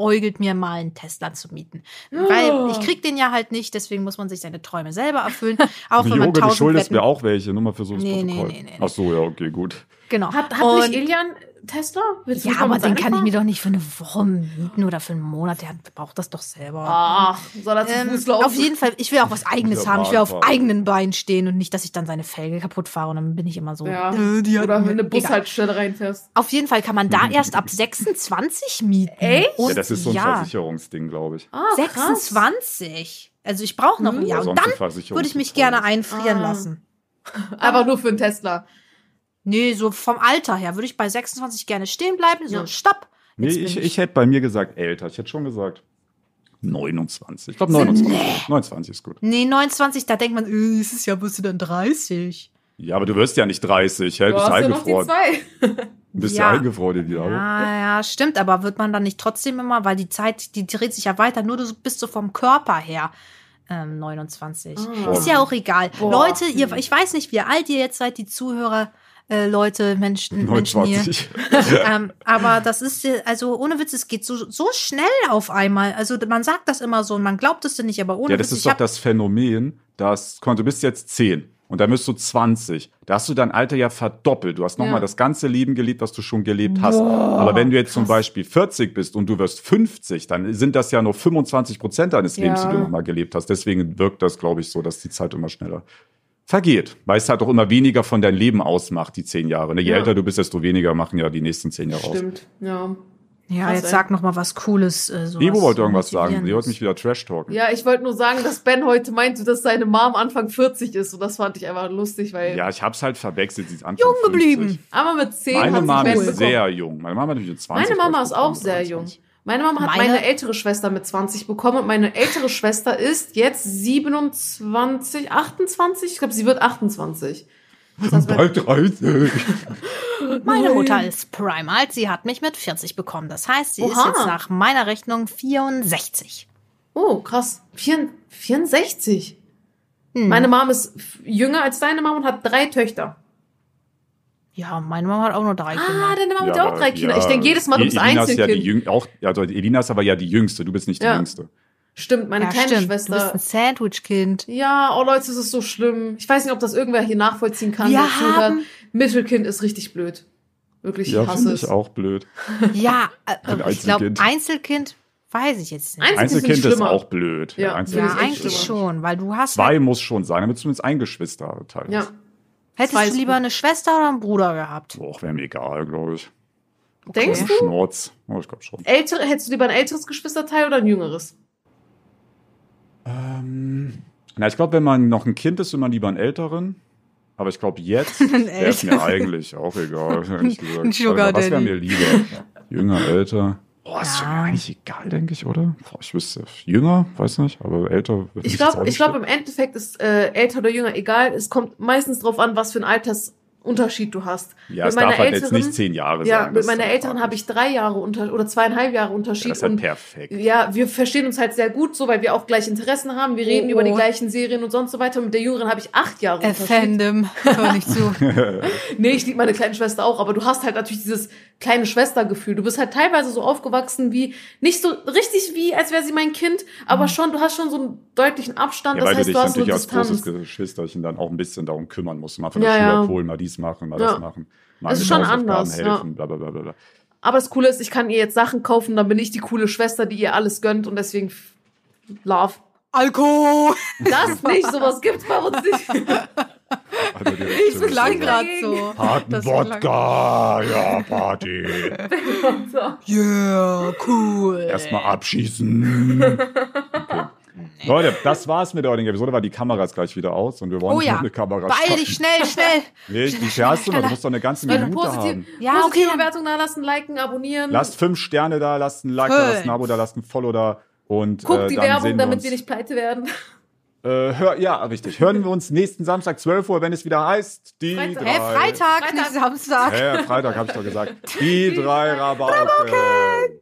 S2: geliebäugelt mir mal einen Tesla zu mieten, weil ich krieg den ja halt nicht, deswegen muss man sich seine Träume selber erfüllen, auch wenn man
S1: du schuldest
S2: Wetten.
S1: mir auch welche, nur mal für so das
S2: Nee, nee,
S1: Protokoll.
S2: nee, nee, nee.
S1: Ach so, ja, okay, gut.
S2: Genau.
S3: Hat, hat nicht Elian Tesla? Willst
S2: ja, aber den kann ich
S3: fahren?
S2: mir doch nicht für eine Woche mieten oder für einen Monat. Der braucht das doch selber.
S3: Ach, soll er zu
S2: Ähm,
S3: Fuß laufen?
S2: auf jeden Fall, ich will auch was Eigenes haben. Ich will auf eigenen Beinen stehen und nicht, dass ich dann seine Felge kaputt fahre und dann bin ich immer so.
S3: Ja.
S2: äh, die hat
S3: Oder
S2: mir-
S3: wenn du eine. Bushaltestelle reinfährst.
S2: Auf jeden Fall kann man da erst ab 26 mieten.
S3: Echt?
S2: Und
S1: Ja, das ist so ein
S2: ja,
S1: Versicherungsding, glaube ich.
S3: Ah, krass.
S2: 26. Also ich brauche noch ein Jahr.
S1: Sonst
S2: Und dann würde ich mich gerne einfrieren
S3: Ah.
S2: lassen.
S3: Einfach nur für einen Tesla.
S2: Nee, so vom Alter her würde ich bei 26 gerne stehen bleiben. So,
S3: Ja.
S2: stopp.
S1: Nee,
S2: bin
S1: ich, ich hätte bei mir gesagt älter. Ich hätte schon gesagt 29. Ich glaube 29. 29 ist gut.
S2: Nee, 29, da denkt man, äh, es ist ja, bist du dann 30?
S1: Ja, aber du wirst ja nicht 30. Hä? Du bist
S3: hast ja noch die
S1: eingefroren.
S3: zwei.
S1: Bist ja
S2: Ja.
S1: eingefroren in die Augen.
S2: Ja, ja, stimmt, aber wird man dann nicht trotzdem immer, weil die Zeit, die dreht sich ja weiter, nur du bist so vom Körper her. Ähm, 29.
S3: Ah.
S2: Ist ja auch egal.
S3: Boah.
S2: Leute, ihr, ich weiß nicht, wie alt ihr jetzt seid, die Zuhörer, äh, Leute, Menschen, Menschen hier.
S1: 29.
S2: ähm, aber das ist, also ohne Witz, es geht so, so schnell auf einmal. Also man sagt das immer so und man glaubt es nicht, aber ohne
S1: Ja, das
S2: Witz,
S1: ist doch das Phänomen, dass, mal, du bist jetzt 10 und dann bist du 20. Da hast du dein Alter ja verdoppelt. Du hast nochmal
S3: Ja.
S1: das ganze Leben gelebt, was du schon gelebt hast. Aber wenn du jetzt zum Beispiel 40 bist und du wirst 50, dann sind das ja nur 25 Prozent deines Lebens,
S3: Ja.
S1: die du nochmal gelebt hast. Deswegen wirkt das, glaube ich, so, dass die Zeit immer schneller vergeht. Weil es halt auch immer weniger von deinem Leben ausmacht, die zehn Jahre. Ne? Je
S3: Ja.
S1: älter du bist, desto weniger machen ja die nächsten zehn Jahre aus.
S3: Stimmt, ja.
S2: ja,
S3: krass,
S2: jetzt sag noch mal was Cooles. Äh,
S1: Ivo wollte irgendwas sagen. Sie wollte mich wieder trash-talken.
S3: Ja, ich wollte nur sagen, dass Ben heute meinte, dass seine Mom Anfang 40 ist. Und das fand ich einfach lustig, weil
S1: Ja, ich hab's halt verwechselt. Sie ist Anfang
S2: Jung geblieben.
S1: 50.
S3: einmal mit 10
S1: Meine
S3: hat
S1: Mama ist
S3: bekommen.
S1: sehr jung. Meine Mama hat natürlich mit 20.
S3: Meine Mama ist auch sehr
S1: 23.
S3: jung. Meine Mama hat
S2: Meine-
S3: meine ältere Schwester mit 20 bekommen und meine ältere Schwester ist jetzt 27, 28. Ich glaube, sie wird 28. Das
S1: Bald 30.
S2: Meine Mutter ist prime alt, sie hat mich mit 40 bekommen. Das heißt, sie ist
S3: Oha.
S2: jetzt nach meiner Rechnung 64.
S3: Oh, krass. Vier- 64.
S2: Hm.
S3: Meine Mom ist jünger als deine Mom und hat drei Töchter.
S2: Ja, meine Mama hat auch nur drei
S3: Ah,
S2: Kinder.
S3: deine Mom hat
S1: Ja,
S3: auch drei Kinder.
S1: ja.
S3: Ich denke jedes Mal, du bist
S1: Elina ist ja die
S3: Einzelkind.
S1: Jüng auch, ja, also Elina ist aber ja die Jüngste. Du bist nicht die
S3: Ja.
S1: Jüngste.
S3: Stimmt, meine
S2: ja,
S3: kleine
S2: stimmt. Du bist
S3: Schwester.
S2: ein Sandwich-Kind.
S3: Ja, oh Leute, es ist so schlimm. Ich weiß nicht, ob das irgendwer hier nachvollziehen kann.
S2: Wir haben-
S3: Mittelkind ist richtig blöd. Wirklich, ich
S1: Ja,
S3: hasse
S1: finde
S3: es.
S1: ich auch blöd.
S2: Ja, äh, ich glaube,
S1: Einzelkind.
S2: Einzelkind weiß ich jetzt nicht.
S3: Einzelkind
S1: Einzelkind ist auch blöd.
S3: Ja,
S2: ja,
S3: echt
S2: eigentlich
S3: schlimmer.
S2: schon, weil du hast.
S1: Zwei
S2: Halt,
S1: muss schon sein, damit zumindest ein Geschwisterteil
S3: Ja.
S2: Hättest
S3: zwei
S2: du lieber eine Schwester oder einen Bruder gehabt?
S1: Boah, wäre mir egal, glaube ich.
S3: Denkst
S1: Ein
S3: du?
S1: Schnurz. Oh, ich glaube schon.
S3: Ältere, hättest du lieber ein älteres Geschwisterteil oder ein jüngeres?
S1: Ähm, na, ich glaube, wenn man noch ein Kind ist, will man lieber einen älteren. Aber ich glaube, jetzt wäre es mir eigentlich auch egal. ehrlich gesagt.
S2: Ein Sugar
S1: Also, was wäre
S2: Daddy.
S1: mir lieber? Jünger, älter. Boah, ist
S2: Ja.
S1: ja eigentlich egal, denke ich, oder? Boah, ich wüsste, jünger, weiß nicht, aber älter.
S3: Ich glaube,
S1: nicht
S3: ich glaube, im Endeffekt ist äh, älter oder jünger egal. Es kommt meistens drauf an, was für ein Altersunterschied du hast.
S1: Ja,
S3: mit
S1: es
S3: meiner
S1: darf halt jetzt
S3: Älteren-
S1: nicht zehn Jahre
S3: Ja,
S1: sein.
S3: mit meiner Eltern habe ich drei Jahre unter oder zweieinhalb Jahre
S1: Ja,
S3: Unterschied.
S1: das ist halt
S3: und
S1: perfekt.
S3: ja, wir verstehen uns halt sehr gut so, weil wir auch gleich Interessen haben. Wir reden
S2: Oh,
S3: über die
S2: oh.
S3: gleichen Serien und sonst so weiter. Mit der Jüngeren habe ich acht Jahre
S2: Äh,
S3: Unterschied.
S2: Fandom. Hör nicht zu.
S3: Nee, ich liebe meine kleine Schwester auch, aber du hast halt natürlich dieses kleine Schwestergefühl. Du bist halt teilweise so aufgewachsen wie, nicht so richtig wie, als wäre sie mein Kind, aber schon, du hast schon so einen deutlichen Abstand.
S1: Mhm. Ja,
S3: das
S1: weil du
S3: heißt,
S1: dich
S3: du hast so
S1: natürlich als großes. Geschwisterchen dann auch ein bisschen darum kümmern musst. Mal von der
S3: Ja,
S1: Schule
S3: ja.
S1: abholen, mal dies machen, mal
S3: Ja.
S1: das machen. Mal
S3: Das ist schon anders, ja.
S1: helfen, bla, bla, bla, bla.
S3: Aber das Coole ist, ich kann ihr jetzt Sachen kaufen, dann bin ich die coole Schwester, die ihr alles gönnt und deswegen Love.
S2: Alkohol.
S3: Das nicht, sowas gibt's bei uns nicht.
S1: Also
S3: Ich
S2: Klang gerade so.
S1: Harten Wodka, ja, Party.
S2: Yeah, cool.
S1: Erstmal abschießen. Okay. Leute, das war's mit der heutigen Episode, weil die Kamera ist gleich wieder aus und wir wollen
S2: Oh ja.
S1: noch eine Kamera
S2: Beeil dich, schnell, schnell.
S1: Nee, wie viel hast du noch? Du musst doch eine ganze
S3: Eine
S1: Minute
S3: positive,
S1: haben.
S2: Ja,
S3: positive
S2: okay, dann-
S3: Bewertung da lassen, liken, abonnieren.
S1: Lasst fünf Sterne da, lasst ein Like da, lasst ein. Abo da, lasst ein Follow da. Und
S3: Guckt
S1: äh,
S3: die Werbung, damit wir nicht pleite werden.
S1: Äh, hör, ja, richtig. Hören wir uns nächsten Samstag 12 Uhr, wenn es wieder heißt, die
S3: Freitag.
S1: drei.
S2: Hä, Freitag,
S3: Freitag.
S2: nicht Samstag.
S1: Hä, Freitag habe ich doch gesagt. Die drei Rabauken.